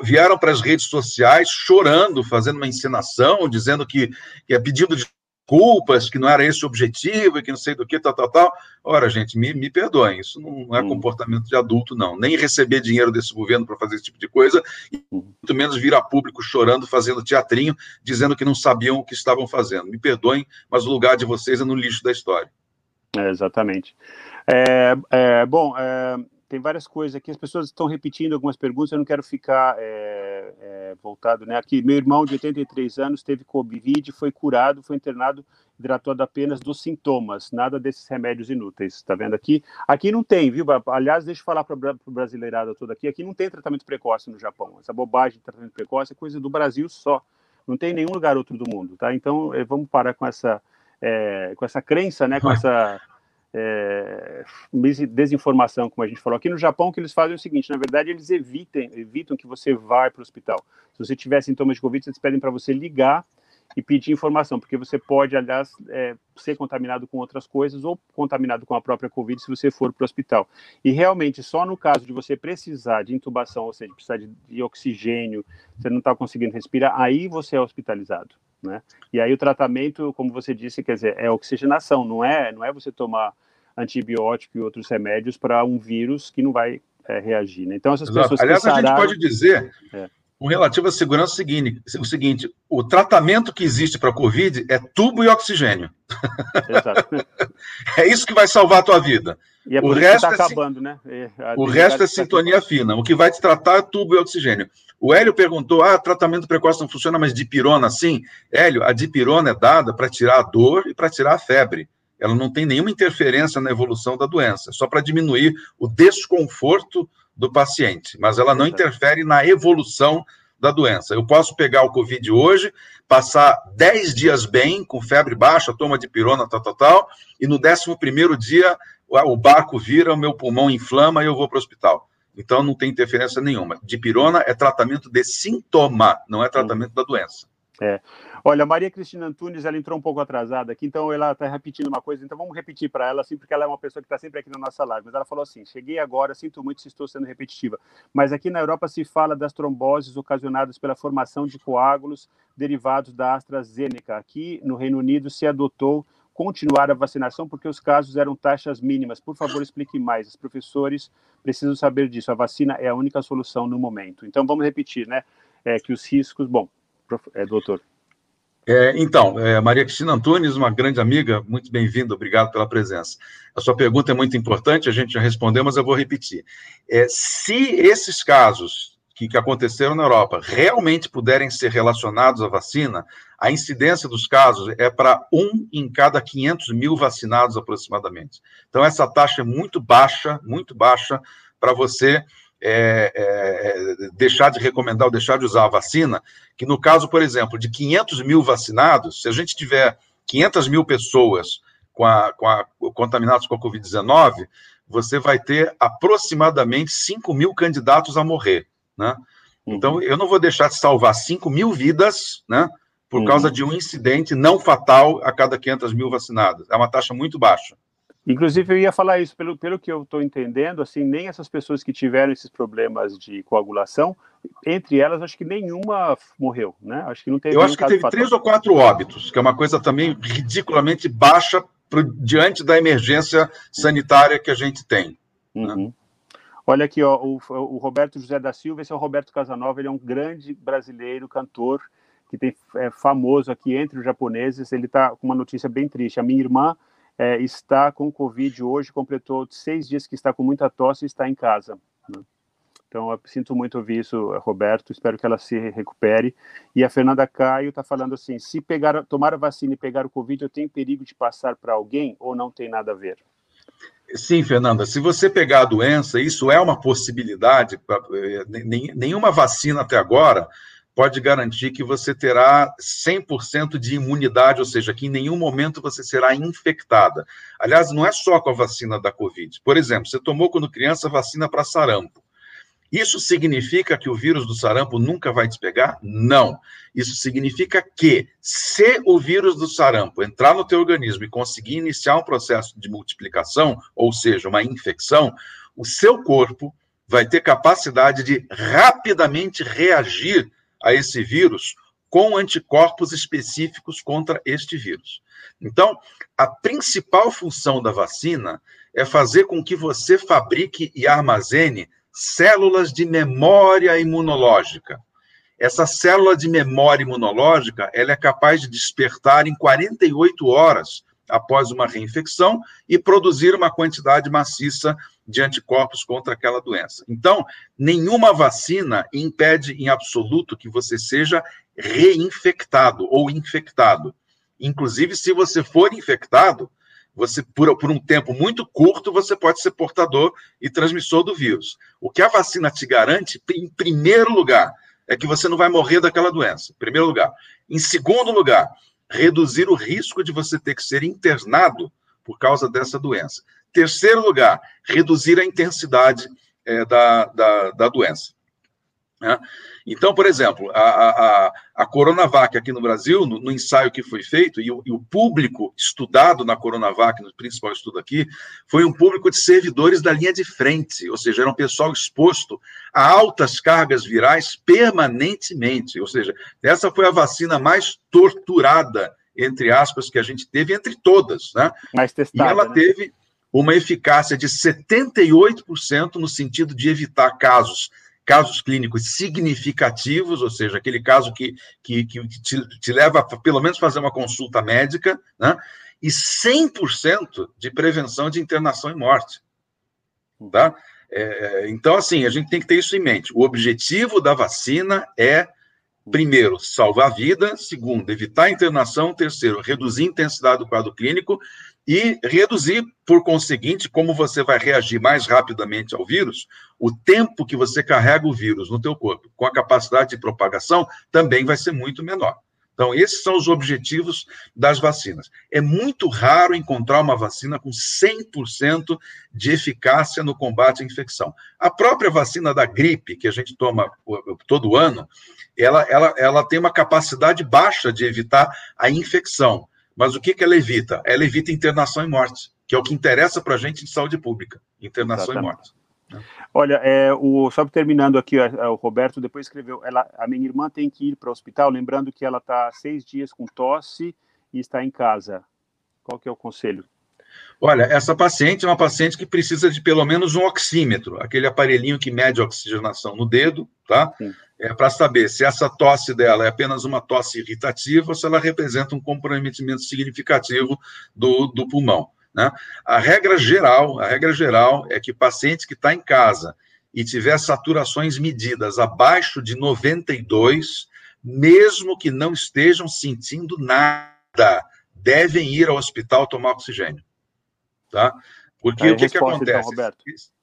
vieram para as redes sociais chorando, fazendo uma encenação, dizendo que, que é pedindo desculpas, que não era esse o objetivo, e que não sei do que, tal, tal, tal. Ora, gente, me, me perdoem, isso não é hum. comportamento de adulto, não. Nem receber dinheiro desse governo para fazer esse tipo de coisa, e hum. muito menos vir a público chorando, fazendo teatrinho, dizendo que não sabiam o que estavam fazendo. Me perdoem, mas o lugar de vocês é no lixo da história. É, exatamente. É, é, bom, é, tem várias coisas aqui, as pessoas estão repetindo algumas perguntas, eu não quero ficar é, é, voltado, né? Aqui, meu irmão de 83 anos teve Covid, foi curado, foi internado, hidratado apenas dos sintomas, nada desses remédios inúteis, tá vendo aqui? Aqui não tem, viu? Aliás, deixa eu falar para o brasileirado todo aqui, aqui não tem tratamento precoce no Japão, essa bobagem de tratamento precoce é coisa do Brasil só, não tem em nenhum lugar outro do mundo, tá? Então, é, vamos parar com essa, é, com essa crença, né? Com essa é, desinformação, como a gente falou. Aqui no Japão, o que eles fazem é o seguinte: na verdade, eles evitem, evitam que você vá para o hospital. Se você tiver sintomas de Covid, eles pedem para você ligar e pedir informação, porque você pode, aliás, é, ser contaminado com outras coisas ou contaminado com a própria Covid se você for para o hospital. E realmente, só no caso de você precisar de intubação, ou seja, precisar de, de oxigênio, você não está conseguindo respirar, aí você é hospitalizado. Né? E aí o tratamento, como você disse, quer dizer, é oxigenação, não é, não é você tomar antibiótico e outros remédios para um vírus que não vai é, reagir. Né? Então, essas Exato. pessoas Aliás, sararam... a gente pode dizer, é. com relativa à segurança, o seguinte, o seguinte: o tratamento que existe para a Covid é tubo e oxigênio. Exato. é isso que vai salvar a tua vida. E é o resto está é, acabando, né? o resto é sintonia fina. O que vai te tratar é tubo e oxigênio. O Hélio perguntou: ah, tratamento precoce não funciona, mas dipirona sim? Hélio, a dipirona é dada para tirar a dor e para tirar a febre ela não tem nenhuma interferência na evolução da doença, só para diminuir o desconforto do paciente, mas ela não interfere na evolução da doença. Eu posso pegar o Covid hoje, passar 10 dias bem, com febre baixa, toma de pirona, tal, tal, tal, e no 11 dia o barco vira, o meu pulmão inflama e eu vou para o hospital. Então não tem interferência nenhuma. Dipirona é tratamento de sintoma, não é tratamento da doença. É. Olha, a Maria Cristina Antunes, ela entrou um pouco atrasada aqui, então ela está repetindo uma coisa, então vamos repetir para ela, assim, porque ela é uma pessoa que está sempre aqui na nossa live, mas ela falou assim, cheguei agora, sinto muito se estou sendo repetitiva, mas aqui na Europa se fala das tromboses ocasionadas pela formação de coágulos derivados da AstraZeneca. Aqui no Reino Unido se adotou continuar a vacinação porque os casos eram taxas mínimas. Por favor, explique mais. Os professores precisam saber disso. A vacina é a única solução no momento. Então, vamos repetir, né? É que os riscos... Bom, é, doutor. É, então, é, Maria Cristina Antunes, uma grande amiga, muito bem-vinda, obrigado pela presença. A sua pergunta é muito importante, a gente já respondeu, mas eu vou repetir. É, se esses casos que, que aconteceram na Europa realmente puderem ser relacionados à vacina, a incidência dos casos é para um em cada 500 mil vacinados aproximadamente. Então, essa taxa é muito baixa, muito baixa para você é, é, deixar de recomendar ou deixar de usar a vacina, que no caso, por exemplo, de 500 mil vacinados, se a gente tiver 500 mil pessoas com a, com a, contaminadas com a Covid-19, você vai ter aproximadamente 5 mil candidatos a morrer, né? Então, uhum. eu não vou deixar de salvar 5 mil vidas, né? Por uhum. causa de um incidente não fatal a cada 500 mil vacinados. É uma taxa muito baixa. Inclusive, eu ia falar isso, pelo, pelo que eu estou entendendo, assim, nem essas pessoas que tiveram esses problemas de coagulação, entre elas, acho que nenhuma morreu, né? Acho que não teve Eu acho que teve fatal. três ou quatro óbitos, que é uma coisa também ridiculamente baixa diante da emergência sanitária que a gente tem. Né? Uhum. Né? Olha aqui, ó, o, o, Roberto José da Silva, esse é o Roberto Casanova, ele é um grande brasileiro, cantor, que tem, é famoso aqui entre os japoneses. Ele está com uma notícia bem triste. A minha irmã é, está com Covid hoje, completou seis dias que está com muita tosse e está em casa. Né? Então, eu sinto muito ouvir isso, Roberto. Espero que ela se recupere. E a Fernanda Caio está falando assim: se pegar, tomar a vacina e pegar o Covid, eu tenho perigo de passar para alguém ou não tem nada a ver? Sim, Fernanda. Se você pegar a doença, isso é uma possibilidade. Eh, nenhuma vacina até agora pode garantir que você terá 100% de imunidade, ou seja, que em nenhum momento você será infectada. Aliás, não é só com a vacina da Covid. Por exemplo, você tomou quando criança vacina para sarampo. Isso significa que o vírus do sarampo nunca vai te pegar? Não. Isso significa que, se o vírus do sarampo entrar no teu organismo e conseguir iniciar um processo de multiplicação, ou seja, uma infecção, o seu corpo vai ter capacidade de rapidamente reagir a esse vírus com anticorpos específicos contra este vírus. Então, a principal função da vacina é fazer com que você fabrique e armazene células de memória imunológica. Essa célula de memória imunológica, ela é capaz de despertar em 48 horas após uma reinfecção e produzir uma quantidade maciça de anticorpos contra aquela doença. Então, nenhuma vacina impede em absoluto que você seja reinfectado ou infectado. Inclusive, se você for infectado, você por, por um tempo muito curto você pode ser portador e transmissor do vírus. O que a vacina te garante, em primeiro lugar, é que você não vai morrer daquela doença. Em primeiro lugar. Em segundo lugar, reduzir o risco de você ter que ser internado por causa dessa doença. Terceiro lugar, reduzir a intensidade é, da, da, da, doença. Né? Então, por exemplo, a, a, a Coronavac aqui no Brasil, no, no ensaio que foi feito, e o, e o, público estudado na Coronavac, no principal estudo aqui, foi um público de servidores da linha de frente, ou seja, era um pessoal exposto a altas cargas virais permanentemente, ou seja, essa foi a vacina mais torturada, entre aspas, que a gente teve entre todas, né? Mais testada, e ela né? teve uma eficácia de 78% no sentido de evitar casos casos clínicos significativos, ou seja, aquele caso que, que, que te, te, leva a pelo menos fazer uma consulta médica, né? e 100% de prevenção de internação e morte. Tá? É, então, assim, a gente tem que ter isso em mente. O objetivo da vacina é, primeiro, salvar a vida, segundo, evitar a internação, terceiro, reduzir a intensidade do quadro clínico e reduzir, por conseguinte, como você vai reagir mais rapidamente ao vírus, o tempo que você carrega o vírus no teu corpo, com a capacidade de propagação, também vai ser muito menor. Então, esses são os objetivos das vacinas. É muito raro encontrar uma vacina com 100% de eficácia no combate à infecção. A própria vacina da gripe, que a gente toma todo ano, ela, ela, ela tem uma capacidade baixa de evitar a infecção mas o que, que ela evita? Ela evita internação e morte, que é o que interessa para a gente de saúde pública, internação Exatamente. e morte. Né? Olha, é, o, só terminando aqui, é, o Roberto depois escreveu, ela, a minha irmã tem que ir para o hospital, lembrando que ela está seis dias com tosse e está em casa. Qual que é o conselho? Olha, essa paciente é uma paciente que precisa de pelo menos um oxímetro, aquele aparelhinho que mede a oxigenação no dedo, tá? Sim é, para saber se essa tosse dela é apenas uma tosse irritativa ou se ela representa um comprometimento significativo do, do pulmão. Né? A regra geral, a regra geral é que paciente que está em casa e tiver saturações medidas abaixo de 92, mesmo que não estejam sentindo nada, devem ir ao hospital tomar oxigênio. Tá? Porque o que, que então, acontece? Então,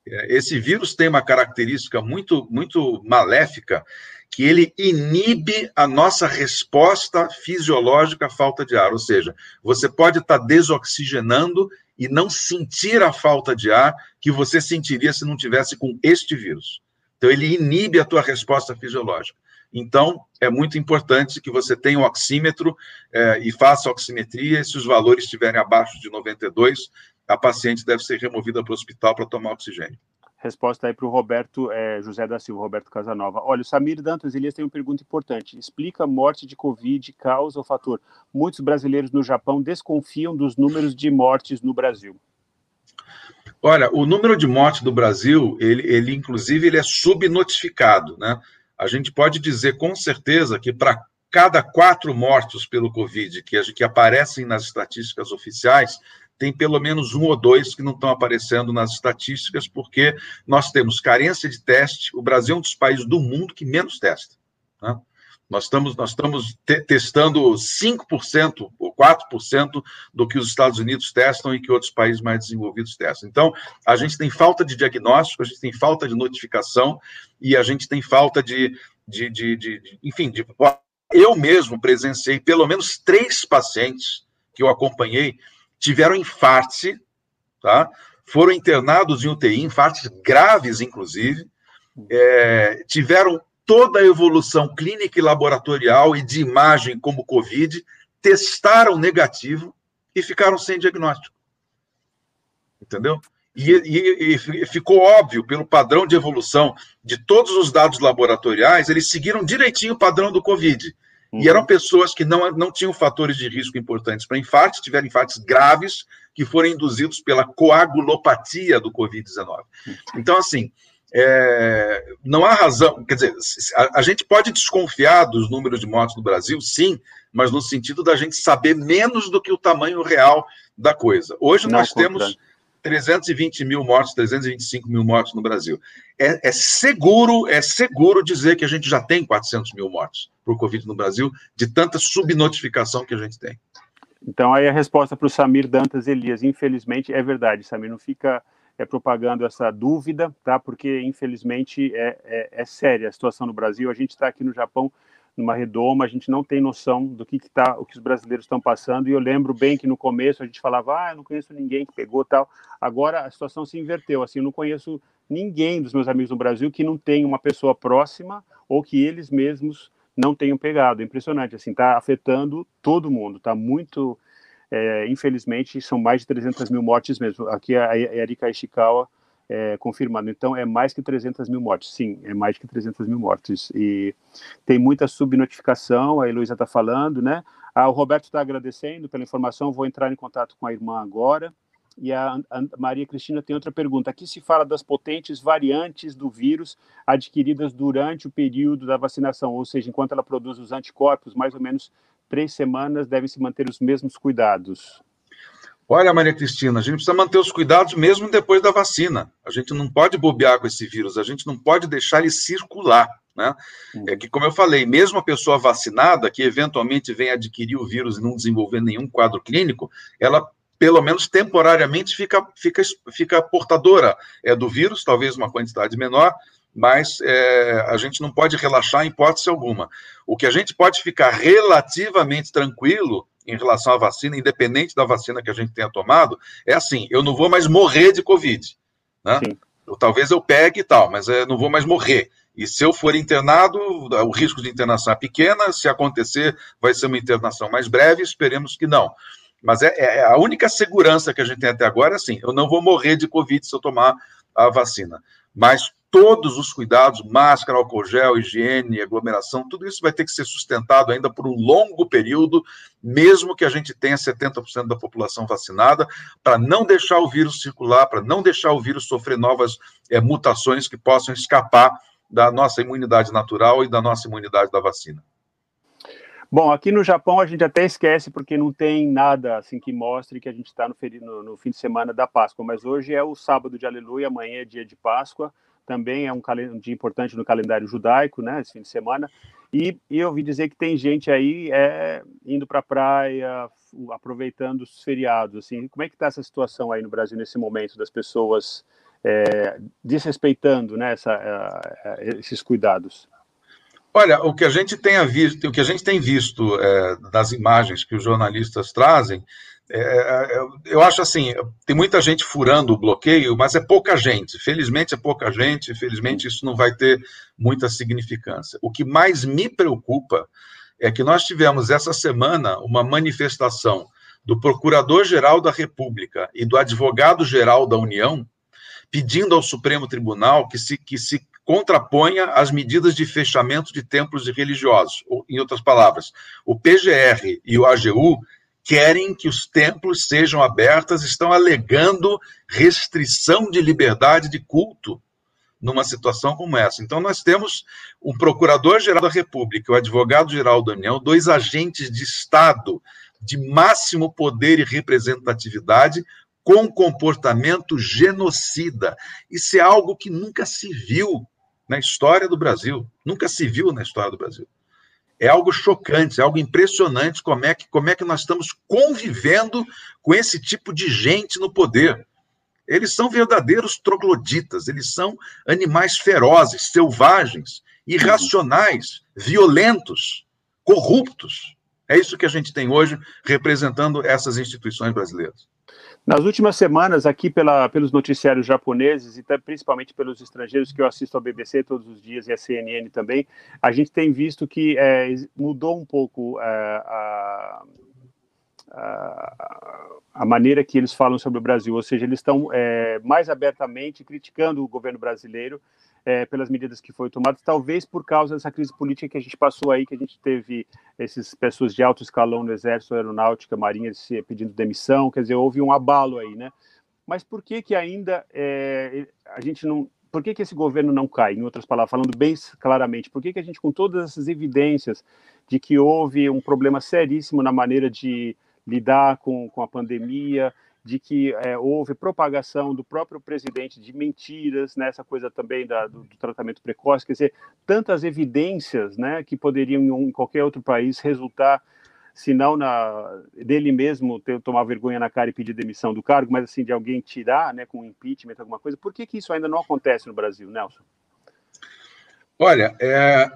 esse vírus tem uma característica muito, muito maléfica, que ele inibe a nossa resposta fisiológica à falta de ar. Ou seja, você pode estar desoxigenando e não sentir a falta de ar que você sentiria se não tivesse com este vírus. Então, ele inibe a tua resposta fisiológica. Então, é muito importante que você tenha um oxímetro é, e faça oximetria. Se os valores estiverem abaixo de 92, a paciente deve ser removida para o hospital para tomar oxigênio. Resposta aí para o Roberto é, José da Silva, Roberto Casanova. Olha, o Samir Dantas Elias tem uma pergunta importante. Explica morte de Covid, causa ou fator? Muitos brasileiros no Japão desconfiam dos números de mortes no Brasil. Olha, o número de mortes do Brasil, ele, ele inclusive, ele é subnotificado, né? A gente pode dizer com certeza que para cada quatro mortos pelo Covid que, que aparecem nas estatísticas oficiais, tem pelo menos um ou dois que não estão aparecendo nas estatísticas, porque nós temos carência de teste. O Brasil é um dos países do mundo que menos testa. Né? Nós estamos, nós estamos te testando 5% ou 4% do que os Estados Unidos testam e que outros países mais desenvolvidos testam. Então, a gente tem falta de diagnóstico, a gente tem falta de notificação e a gente tem falta de, de, de, de, de enfim, de, eu mesmo presenciei pelo menos três pacientes que eu acompanhei tiveram infarte, tá? foram internados em UTI, infartes graves, inclusive, é, tiveram toda a evolução clínica e laboratorial e de imagem como Covid, testaram negativo e ficaram sem diagnóstico. Entendeu? E, e, e, ficou óbvio, pelo padrão de evolução de todos os dados laboratoriais, eles seguiram direitinho o padrão do Covid. Uhum. E eram pessoas que não, não tinham fatores de risco importantes para infarto, tiveram infartos graves que foram induzidos pela coagulopatia do Covid-19. Uhum. Então, assim, é, não há razão, quer dizer, a, a, gente pode desconfiar dos números de mortes no Brasil, sim, mas no sentido da gente saber menos do que o tamanho real da coisa. Hoje não nós temos 320 mil mortos, 325 mil mortos no Brasil. É, é, seguro, é seguro dizer que a gente já tem 400 mil mortos por Covid no Brasil, de tanta subnotificação que a gente tem. Então, aí a resposta para o Samir Dantas Elias, infelizmente, é verdade, Samir, não fica é, propagando essa dúvida, tá? Porque, infelizmente, é, é, é séria a situação no Brasil. A gente está aqui no Japão numa redoma, a gente não tem noção do que, que tá, o que os brasileiros estão passando. E eu lembro bem que no começo a gente falava, ah, eu não conheço ninguém que pegou tal. Agora a situação se inverteu. Assim, eu não conheço ninguém dos meus amigos no Brasil que não tem uma pessoa próxima ou que eles mesmos não tenham pegado. É impressionante, assim, está afetando todo mundo. Está muito, é, infelizmente, são mais de 300 mil mortes mesmo. Aqui a Erika Ishikawa é, confirmando. Então, é mais que 300 mil mortes. Sim, é mais que 300 mil mortes. E tem muita subnotificação, a Heloísa está falando, né? Ah, o Roberto está agradecendo pela informação, vou entrar em contato com a irmã agora. E a, a, Maria Cristina tem outra pergunta. Aqui se fala das potentes variantes do vírus adquiridas durante o período da vacinação, ou seja, enquanto ela produz os anticorpos, mais ou menos três semanas, devem se manter os mesmos cuidados. Olha, Maria Cristina, a gente precisa manter os cuidados mesmo depois da vacina. A gente não pode bobear com esse vírus, a gente não pode deixar ele circular. Né? Hum. É que, como eu falei, mesmo a pessoa vacinada, que eventualmente vem adquirir o vírus e não desenvolver nenhum quadro clínico, ela, pelo menos temporariamente, fica, fica, fica portadora é, do vírus, talvez uma quantidade menor, mas é, a gente não pode relaxar em hipótese alguma. O que a gente pode ficar relativamente tranquilo em relação à vacina, independente da vacina que a gente tenha tomado, é assim: eu não vou mais morrer de Covid. Né? Eu, talvez eu pegue e tal, mas eu não vou mais morrer. E se eu for internado, o risco de internação é pequena, se acontecer, vai ser uma internação mais breve, esperemos que não. Mas é, é a única segurança que a gente tem até agora, é assim, eu não vou morrer de Covid se eu tomar a vacina. Mas todos os cuidados, máscara, álcool gel, higiene, aglomeração, tudo isso vai ter que ser sustentado ainda por um longo período, mesmo que a gente tenha 70% da população vacinada, para não deixar o vírus circular, para não deixar o vírus sofrer novas é, mutações que possam escapar da nossa imunidade natural e da nossa imunidade da vacina. Bom, aqui no Japão a gente até esquece porque não tem nada assim que mostre que a gente está no, no, no, fim de semana da Páscoa, mas hoje é o sábado de Aleluia, amanhã é dia de Páscoa também é um, um dia importante no calendário judaico, né, esse fim de semana. E, e eu ouvi dizer que tem gente aí é, indo para a praia, aproveitando os feriados. Assim, como é que está essa situação aí no Brasil nesse momento das pessoas é, desrespeitando né, essa, é, esses cuidados? Olha, o que a gente tem visto, o que a gente tem visto é, das imagens que os jornalistas trazem é, é, é, eu acho assim, tem muita gente furando o bloqueio, mas é pouca gente. Felizmente é pouca gente, felizmente isso não vai ter muita significância. O que mais me preocupa é que nós tivemos essa semana uma manifestação do Procurador-Geral da República e do Advogado-Geral da União pedindo ao Supremo Tribunal que se, que se contraponha às medidas de fechamento de templos religiosos. Ou, em outras palavras, o PGR e o AGU querem que os templos sejam abertos, estão alegando restrição de liberdade de culto numa situação como essa. Então, nós temos o Procurador-Geral da República, o Advogado-Geral da União, dois agentes de Estado de máximo poder e representatividade com comportamento genocida. Isso é algo que nunca se viu na história do Brasil. Nunca se viu na história do Brasil. É algo chocante, é algo impressionante como é que, como é que nós estamos convivendo com esse tipo de gente no poder. Eles são verdadeiros trogloditas, eles são animais ferozes, selvagens, irracionais, violentos, corruptos. É isso que a gente tem hoje representando essas instituições brasileiras. Nas últimas semanas, aqui pela, pelos noticiários japoneses e principalmente pelos estrangeiros que eu assisto à BBC todos os dias e à CNN também, a gente tem visto que é, mudou um pouco é, a, a, a, maneira que eles falam sobre o Brasil, ou seja, eles estão é, mais abertamente criticando o governo brasileiro é, pelas medidas que foram tomadas, talvez por causa dessa crise política que a gente passou aí, que a gente teve essas pessoas de alto escalão no Exército, Aeronáutica, Marinha pedindo demissão, quer dizer, houve um abalo aí, né? Mas por que que ainda é, a gente não... Por que, que esse governo não cai? Em outras palavras, falando bem claramente, por que, que a gente, com todas essas evidências de que houve um problema seríssimo na maneira de lidar com, com a pandemia, de que é, houve propagação do próprio presidente de mentiras, nessa né, coisa também da, do, do, tratamento precoce, quer dizer, tantas evidências né, que poderiam em, em qualquer outro país resultar, se não na, dele mesmo ter, tomar vergonha na cara e pedir demissão do cargo, mas assim, de alguém tirar né, com impeachment, alguma coisa. Por que, que isso ainda não acontece no Brasil, Nelson? Olha, é...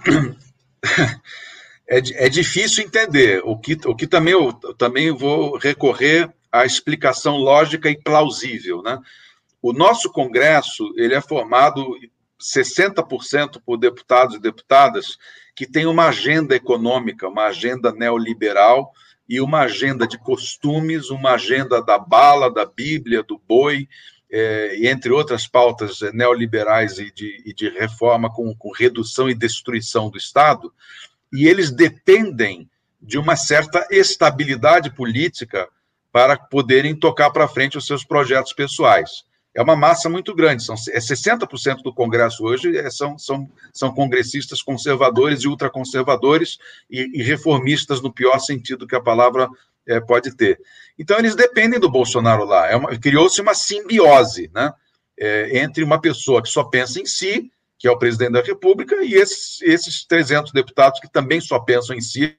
é, é difícil entender. O que, o que também eu também vou recorrer à explicação lógica e plausível, né? O nosso Congresso ele é formado 60% por deputados e deputadas que têm uma agenda econômica, uma agenda neoliberal e uma agenda de costumes, uma agenda da bala, da Bíblia, do boi, é, entre outras pautas neoliberais e de, e de reforma com, com redução e destruição do Estado, e eles dependem de uma certa estabilidade política para poderem tocar para frente os seus projetos pessoais. É uma massa muito grande, são, é 60% do Congresso hoje é, são, são, são congressistas conservadores e ultraconservadores e, e reformistas no pior sentido que a palavra é, pode ter. Então, eles dependem do Bolsonaro lá. É Criou-se uma simbiose né, é, entre uma pessoa que só pensa em si que é o presidente da República, e esses, esses 300 deputados que também só pensam em si,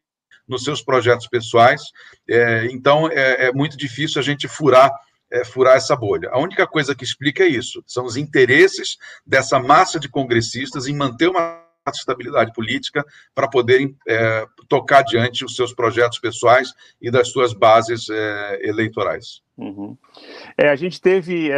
nos seus projetos pessoais. É, então, é, é, muito difícil a gente furar, é, furar essa bolha. A única coisa que explica é isso: são os interesses dessa massa de congressistas em manter uma estabilidade política para poderem é, tocar adiante os seus projetos pessoais e das suas bases é, eleitorais. Uhum. A gente teve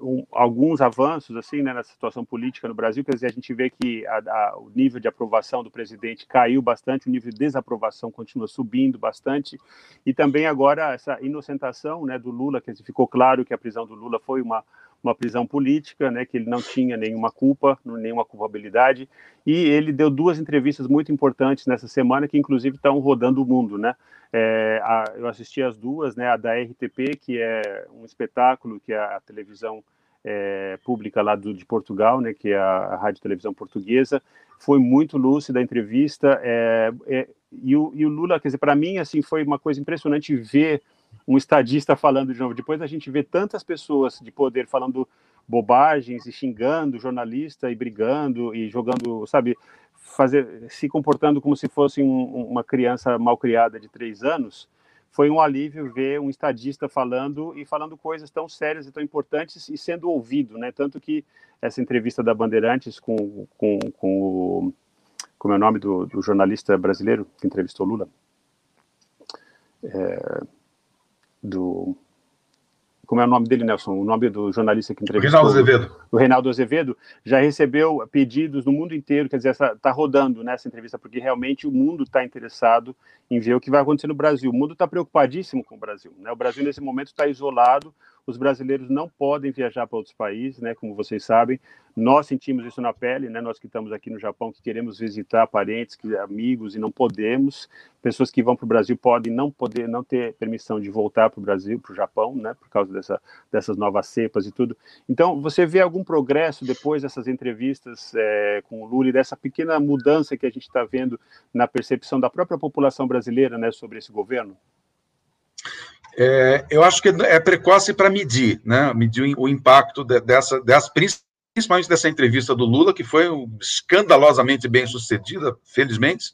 um, alguns avanços assim né, na situação política no Brasil, quer dizer, a gente vê que a, a, o nível de aprovação do presidente caiu bastante, o nível de desaprovação continua subindo bastante, e também agora essa inocentação né, do Lula, que ficou claro que a prisão do Lula foi uma, uma prisão política, né, que ele não tinha nenhuma culpa, nenhuma culpabilidade, e ele deu duas entrevistas muito importantes nessa semana, que inclusive estão rodando o mundo, né, é, a, eu assisti as duas, né, a da RTP, que é um espetáculo que é a televisão é, pública lá do, de Portugal, né, que é a, a rádio televisão portuguesa, foi muito lúcida a entrevista, é, é, e, o, e o Lula, quer dizer, para mim, assim, foi uma coisa impressionante ver um estadista falando de novo. Depois a gente vê tantas pessoas de poder falando bobagens e xingando jornalista e brigando e jogando, sabe, fazer, se comportando como se fosse um, uma criança mal criada de três anos, foi um alívio ver um estadista falando e falando coisas tão sérias e tão importantes e sendo ouvido, né? Tanto que essa entrevista da Bandeirantes com, com, com o como é o nome do, do jornalista brasileiro que entrevistou Lula, é, do como é o nome dele, Nelson? O nome do jornalista que entrevistou. Reinaldo Azevedo. O Reinaldo Azevedo já recebeu pedidos no mundo inteiro, quer dizer, está rodando nessa entrevista, porque realmente o mundo está interessado em ver o que vai acontecer no Brasil. O mundo está preocupadíssimo com o Brasil. Né? O Brasil, nesse momento, está isolado, os brasileiros não podem viajar para outros países, né, como vocês sabem. Nós sentimos isso na pele, né, nós que estamos aqui no Japão, que queremos visitar parentes, amigos e não podemos. Pessoas que vão para o Brasil podem não poder, não ter permissão de voltar para o Brasil, para o Japão, né, por causa dessa, dessas novas cepas e tudo. Então, você vê algum progresso depois dessas entrevistas é, com o Lula e dessa pequena mudança que a gente está vendo na percepção da própria população brasileira, né, sobre esse governo? É, eu acho que é precoce para medir, né? Medir o impacto dessa, dessa, principalmente dessa entrevista do Lula, que foi escandalosamente bem sucedida, felizmente.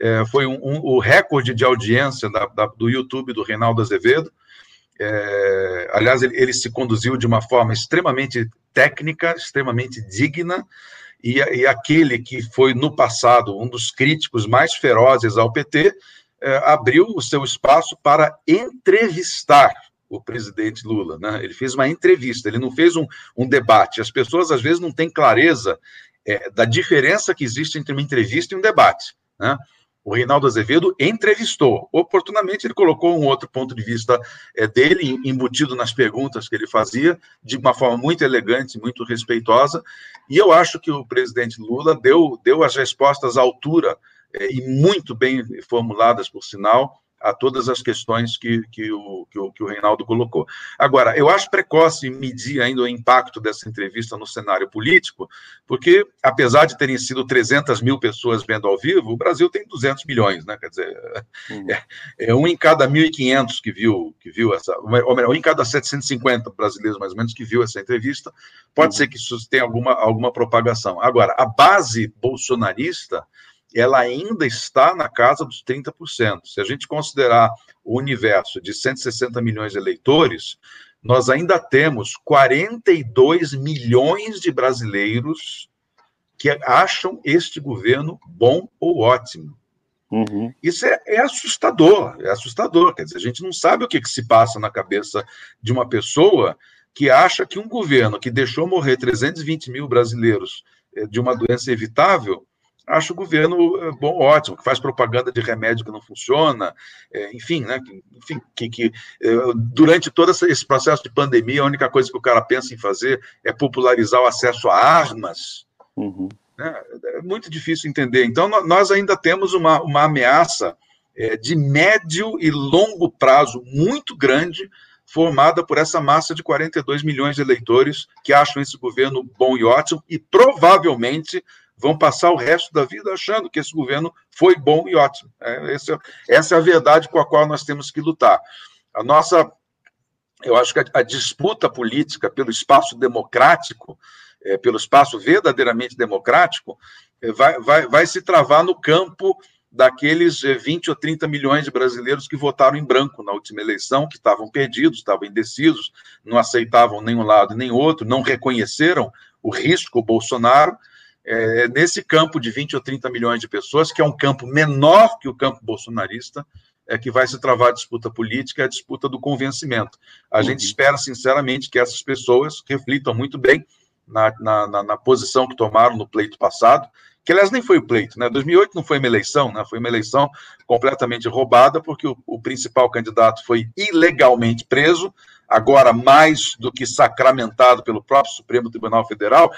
É, foi um, um, o recorde de audiência da, da, do YouTube do Reinaldo Azevedo. É, aliás, ele, ele, se conduziu de uma forma extremamente técnica, extremamente digna, e, e aquele que foi no passado um dos críticos mais ferozes ao PT é, abriu o seu espaço para entrevistar o presidente Lula. Né? Ele fez uma entrevista, ele não fez um, um debate. As pessoas, às vezes, não têm clareza é, da diferença que existe entre uma entrevista e um debate. Né? O Reinaldo Azevedo entrevistou. Oportunamente, ele colocou um outro ponto de vista é, dele, embutido nas perguntas que ele fazia, de uma forma muito elegante, muito respeitosa. E eu acho que o presidente Lula deu, deu as respostas à altura e muito bem formuladas, por sinal, a todas as questões que, que, o, que, o, que o Reinaldo colocou. Agora, eu acho precoce medir ainda o impacto dessa entrevista no cenário político, porque, apesar de terem sido 300 mil pessoas vendo ao vivo, o Brasil tem 200 milhões, né? Quer dizer, uhum. é, é, um em cada 1.500 que viu, que viu essa, ou melhor, um em cada 750 brasileiros, mais ou menos, que viu essa entrevista. Pode uhum. ser que isso tenha alguma, alguma propagação. Agora, a base bolsonarista ela ainda está na casa dos 30%. Se a gente considerar o universo de 160 milhões de eleitores, nós ainda temos 42 milhões de brasileiros que acham este governo bom ou ótimo. Uhum. Isso é, é, assustador, é assustador. Quer dizer, a gente não sabe o que, que se passa na cabeça de uma pessoa que acha que um governo que deixou morrer 320 mil brasileiros eh, de uma doença evitável acho o governo eh, bom, ótimo, que faz propaganda de remédio que não funciona, é, enfim, né? Enfim, que, que é, durante todo esse processo de pandemia, a única coisa que o cara pensa em fazer é popularizar o acesso a armas. Uhum. Né? É muito difícil entender. Então, nós ainda temos uma, uma ameaça é, de médio e longo prazo muito grande formada por essa massa de 42 milhões de eleitores que acham esse governo bom e ótimo e provavelmente vão passar o resto da vida achando que esse governo foi bom e ótimo. É, essa, essa é a verdade com a qual nós temos que lutar. A nossa, eu acho que a, a disputa política pelo espaço democrático, é, pelo espaço verdadeiramente democrático, é, vai, vai, vai se travar no campo daqueles 20 é, ou 30 milhões de brasileiros que votaram em branco na última eleição, que estavam perdidos, estavam indecisos, não aceitavam nem um lado nem outro, não reconheceram o risco Bolsonaro é, nesse campo de 20 ou 30 milhões de pessoas, que é um campo menor que o campo bolsonarista, é que vai se travar a disputa política, a disputa do convencimento. A uhum. gente espera, sinceramente, que essas pessoas reflitam muito bem na, na, na, posição que tomaram no pleito passado, que aliás nem foi o pleito, né? 2008 não foi uma eleição, né? Foi uma eleição completamente roubada, porque o, o principal candidato foi ilegalmente preso, agora mais do que sacramentado pelo próprio Supremo Tribunal Federal,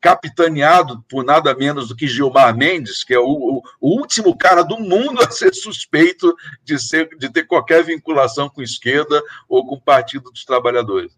capitaneado por nada menos do que Gilmar Mendes, que é o, o, último cara do mundo a ser suspeito de, ser, de ter qualquer vinculação com esquerda ou com o Partido dos Trabalhadores.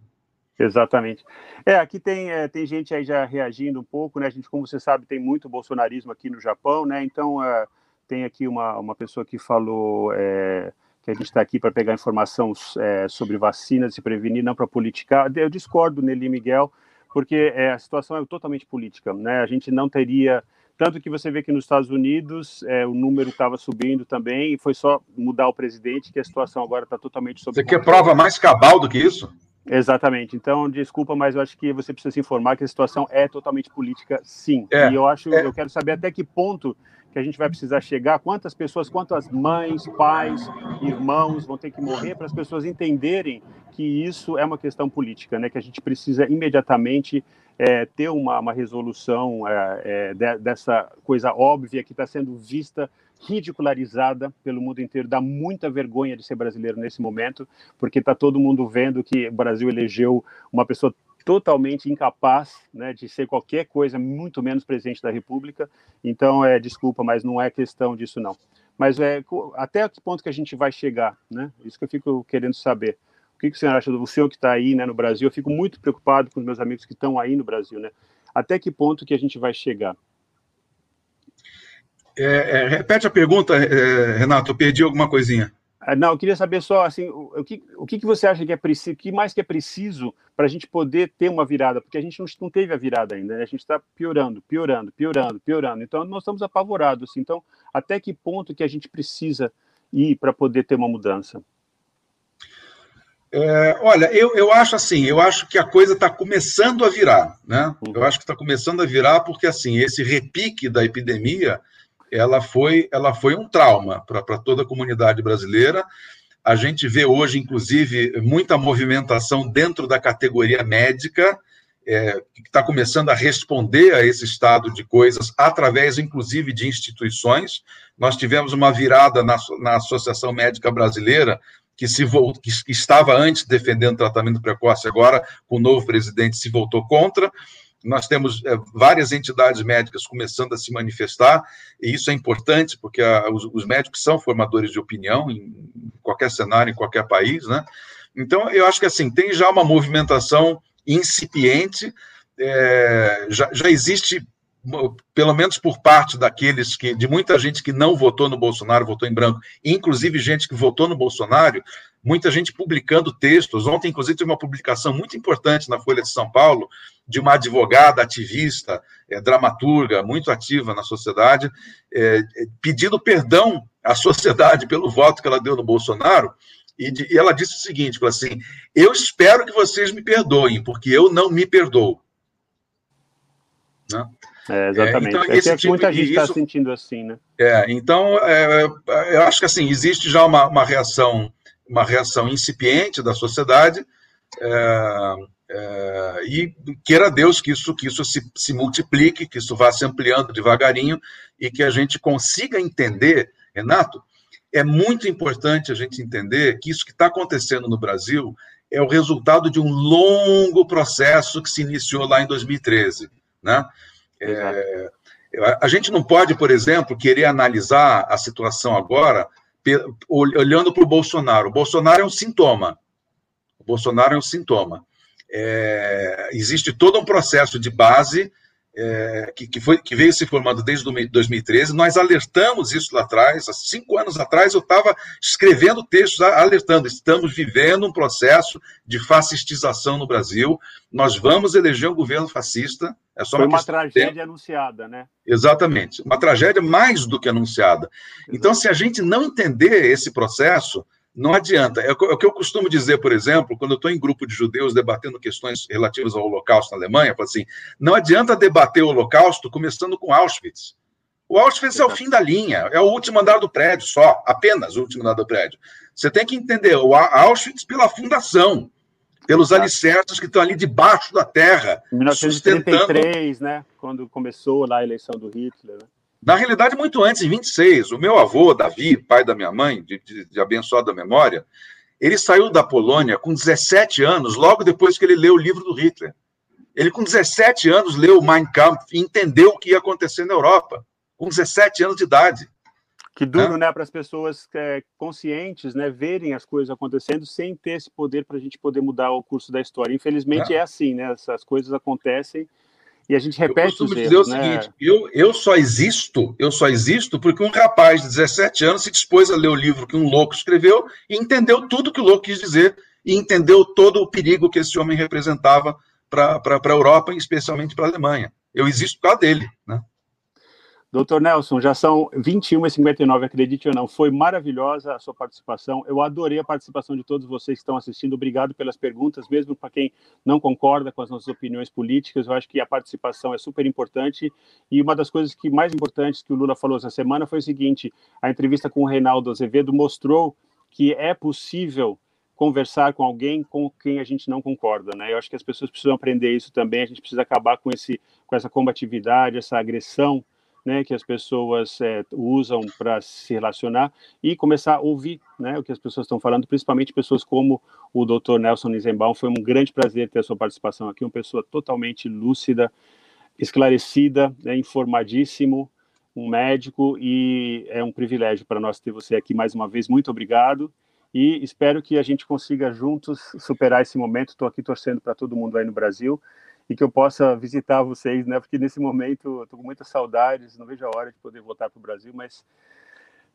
Exatamente. É, aqui tem, é, tem gente aí já reagindo um pouco, né? A gente, como você sabe, tem muito bolsonarismo aqui no Japão, né? Então, é, tem aqui uma, uma pessoa que falou é, que a gente está aqui para pegar informação é, sobre vacinas e prevenir, não para politicar. Eu discordo nele, Miguel porque é, a situação é totalmente política, né? A gente não teria tanto que você vê que nos Estados Unidos é, o número estava subindo também e foi só mudar o presidente que a situação agora está totalmente sob. Você quer prova mais cabal do que isso? Exatamente. Então, desculpa, mas eu acho que você precisa se informar que a situação é totalmente política, sim. É, e eu acho, é... eu quero saber até que ponto que a gente vai precisar chegar, quantas pessoas, quantas mães, pais, irmãos vão ter que morrer para as pessoas entenderem que isso é uma questão política, né? Que a gente precisa imediatamente é, ter uma, uma resolução é, é, de, dessa coisa óbvia que está sendo vista ridicularizada pelo mundo inteiro, dá muita vergonha de ser brasileiro nesse momento, porque está todo mundo vendo que o Brasil elegeu uma pessoa totalmente incapaz né, de ser qualquer coisa, muito menos presidente da República. Então, é desculpa, mas não é questão disso não. Mas é até que ponto que a gente vai chegar, né? Isso que eu fico querendo saber. O que, que o senhor acha do senhor que está aí, né, no Brasil? Eu fico muito preocupado com os meus amigos que estão aí no Brasil, né? Até que ponto que a gente vai chegar? É, é, repete a pergunta, é, Renato. Eu perdi alguma coisinha. Ah, não, eu queria saber só assim, o, o que, o que você acha que é preciso, que mais que é preciso para a gente poder ter uma virada, porque a gente não, não teve a virada ainda, né? a gente está piorando, piorando, piorando, piorando. Então nós estamos apavorados. Assim, então, até que ponto que a gente precisa ir para poder ter uma mudança? É, olha, eu, eu acho assim, eu acho que a coisa está começando a virar, né? Uhum. Eu acho que está começando a virar porque assim esse repique da epidemia, ela foi, ela foi um trauma para toda a comunidade brasileira. A gente vê hoje, inclusive, muita movimentação dentro da categoria médica, é, que está começando a responder a esse estado de coisas através, inclusive, de instituições. Nós tivemos uma virada na, na Associação Médica Brasileira que, se, que estava antes defendendo tratamento precoce, agora, com o novo presidente, se voltou contra. Nós temos é, várias entidades médicas começando a se manifestar, e isso é importante, porque a, os, os, médicos são formadores de opinião em qualquer cenário, em qualquer país, né? Então, eu acho que, assim, tem já uma movimentação incipiente, é, já, já existe pelo menos por parte daqueles que, de muita gente que não votou no Bolsonaro, votou em branco, inclusive gente que votou no Bolsonaro, muita gente publicando textos. Ontem, inclusive, teve uma publicação muito importante na Folha de São Paulo de uma advogada ativista, é, dramaturga, muito ativa na sociedade, é, pedindo perdão à sociedade pelo voto que ela deu no Bolsonaro. E, de, e ela disse o seguinte: assim, eu espero que vocês me perdoem, porque eu não me perdoo. Né? É, exatamente. É, então, é tipo, muita gente está sentindo assim, né? É, então, é, eu acho que assim, existe já uma, uma reação, uma reação incipiente da sociedade, é, é, e queira Deus que isso, que isso se, se multiplique, que isso vá se ampliando devagarinho e que a gente consiga entender, Renato, é muito importante a gente entender que isso que está acontecendo no Brasil é o resultado de um longo processo que se iniciou lá em 2013, né? É, a gente não pode, por exemplo, querer analisar a situação agora olhando para o Bolsonaro. O Bolsonaro é um sintoma. O Bolsonaro é um sintoma. É, existe todo um processo de base é, que, que, foi, que veio se formando desde 2013. Nós alertamos isso lá atrás, há cinco anos atrás, eu estava escrevendo textos alertando: estamos vivendo um processo de fascistização no Brasil. Nós vamos eleger um governo fascista. É só foi uma, uma tragédia anunciada, né? Exatamente, uma tragédia mais do que anunciada. Exatamente. Então, se a gente não entender esse processo, não adianta. É o que eu costumo dizer, por exemplo, quando eu estou em grupo de judeus debatendo questões relativas ao Holocausto na Alemanha, assim, não adianta debater o Holocausto começando com Auschwitz. O Auschwitz é o fim da linha, é o último andar do prédio só, apenas o último andar do prédio. Você tem que entender o Auschwitz pela fundação, pelos alicerces que estão ali debaixo da terra. Em 1933, sustentando... né, quando começou lá a eleição do Hitler. Né? Na realidade, muito antes, em 26, o meu avô, Davi, pai da minha mãe, de, de, de abençoada memória, ele saiu da Polônia com 17 anos, logo depois que ele leu o livro do Hitler. Ele, com 17 anos, leu Mein Kampf e entendeu o que ia acontecer na Europa, com 17 anos de idade. Que duro, né, né para as pessoas é, conscientes, né, verem as coisas acontecendo sem ter esse poder para a gente poder mudar o curso da história. Infelizmente é, é assim, né, essas coisas acontecem e a gente repete eu os dizer o né? seguinte, eu, eu só existo, eu só existo porque um rapaz de 17 anos se dispôs a ler o livro que um louco escreveu e entendeu tudo que o louco quis dizer e entendeu todo o perigo que esse homem representava para a Europa e especialmente para a Alemanha. Eu existo por causa dele, né? Doutor Nelson, já são 21h59, acredite ou não. Foi maravilhosa a sua participação. Eu adorei a participação de todos vocês que estão assistindo. Obrigado pelas perguntas, mesmo para quem não concorda com as nossas opiniões políticas. Eu acho que a participação é super importante. E uma das coisas que mais importantes que o Lula falou essa semana foi o seguinte: a entrevista com o Reinaldo Azevedo mostrou que é possível conversar com alguém com quem a gente não concorda, né? Eu acho que as pessoas precisam aprender isso também. A gente precisa acabar com esse, com essa combatividade, essa agressão, né, que as pessoas é, usam para se relacionar e começar a ouvir, né, o que as pessoas estão falando, principalmente pessoas como o Dr. Nelson Nisenbaum. Foi um grande prazer ter a sua participação aqui, uma pessoa totalmente lúcida, esclarecida, né, informadíssimo, um médico e é um privilégio para nós ter você aqui mais uma vez. Muito obrigado e espero que a gente consiga juntos superar esse momento. Estou aqui torcendo para todo mundo aí no Brasil e que eu possa visitar vocês, né? Porque nesse momento estou com muitas saudades, não vejo a hora de poder voltar para o Brasil, mas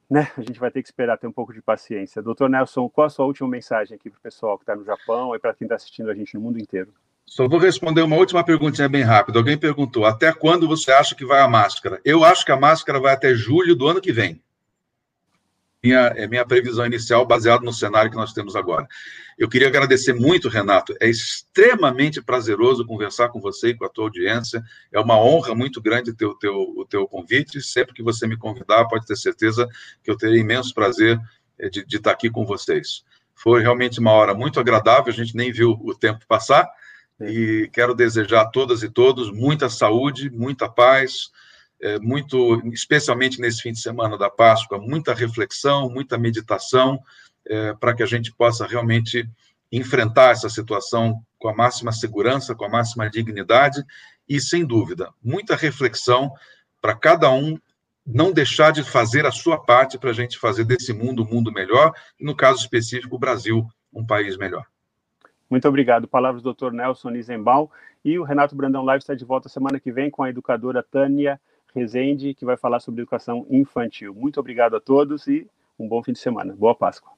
né, a gente vai ter que esperar ter um pouco de paciência. Doutor Nelson, qual a sua última mensagem aqui para o pessoal que está no Japão e para quem está assistindo a gente no mundo inteiro? Só vou responder uma última perguntinha bem rápida. Alguém perguntou: até quando você acha que vai a máscara? Eu acho que a máscara vai até julho do ano que vem minha, é minha previsão inicial baseada no cenário que nós temos agora. Eu queria agradecer muito, Renato. É extremamente prazeroso conversar com você e com a tua audiência. É uma honra muito grande ter o teu, o teu convite. Sempre que você me convidar, pode ter certeza que eu terei imenso prazer eh, de, de estar aqui com vocês. Foi realmente uma hora muito agradável, a gente nem viu o tempo passar. E quero desejar a todas e todos muita saúde, muita paz, é, muito, especialmente nesse fim de semana da Páscoa, muita reflexão, muita meditação, é, para que a gente possa realmente enfrentar essa situação com a máxima segurança, com a máxima dignidade e, sem dúvida, muita reflexão para cada um não deixar de fazer a sua parte para a gente fazer desse mundo um mundo melhor, e no caso específico, o Brasil um país melhor. Muito obrigado. Palavras do Dr. Nelson Isenbaum. E o Renato Brandão Live está de volta semana que vem com a educadora Tânia Rezende, que vai falar sobre educação infantil. Muito obrigado a todos e um bom fim de semana. Boa Páscoa.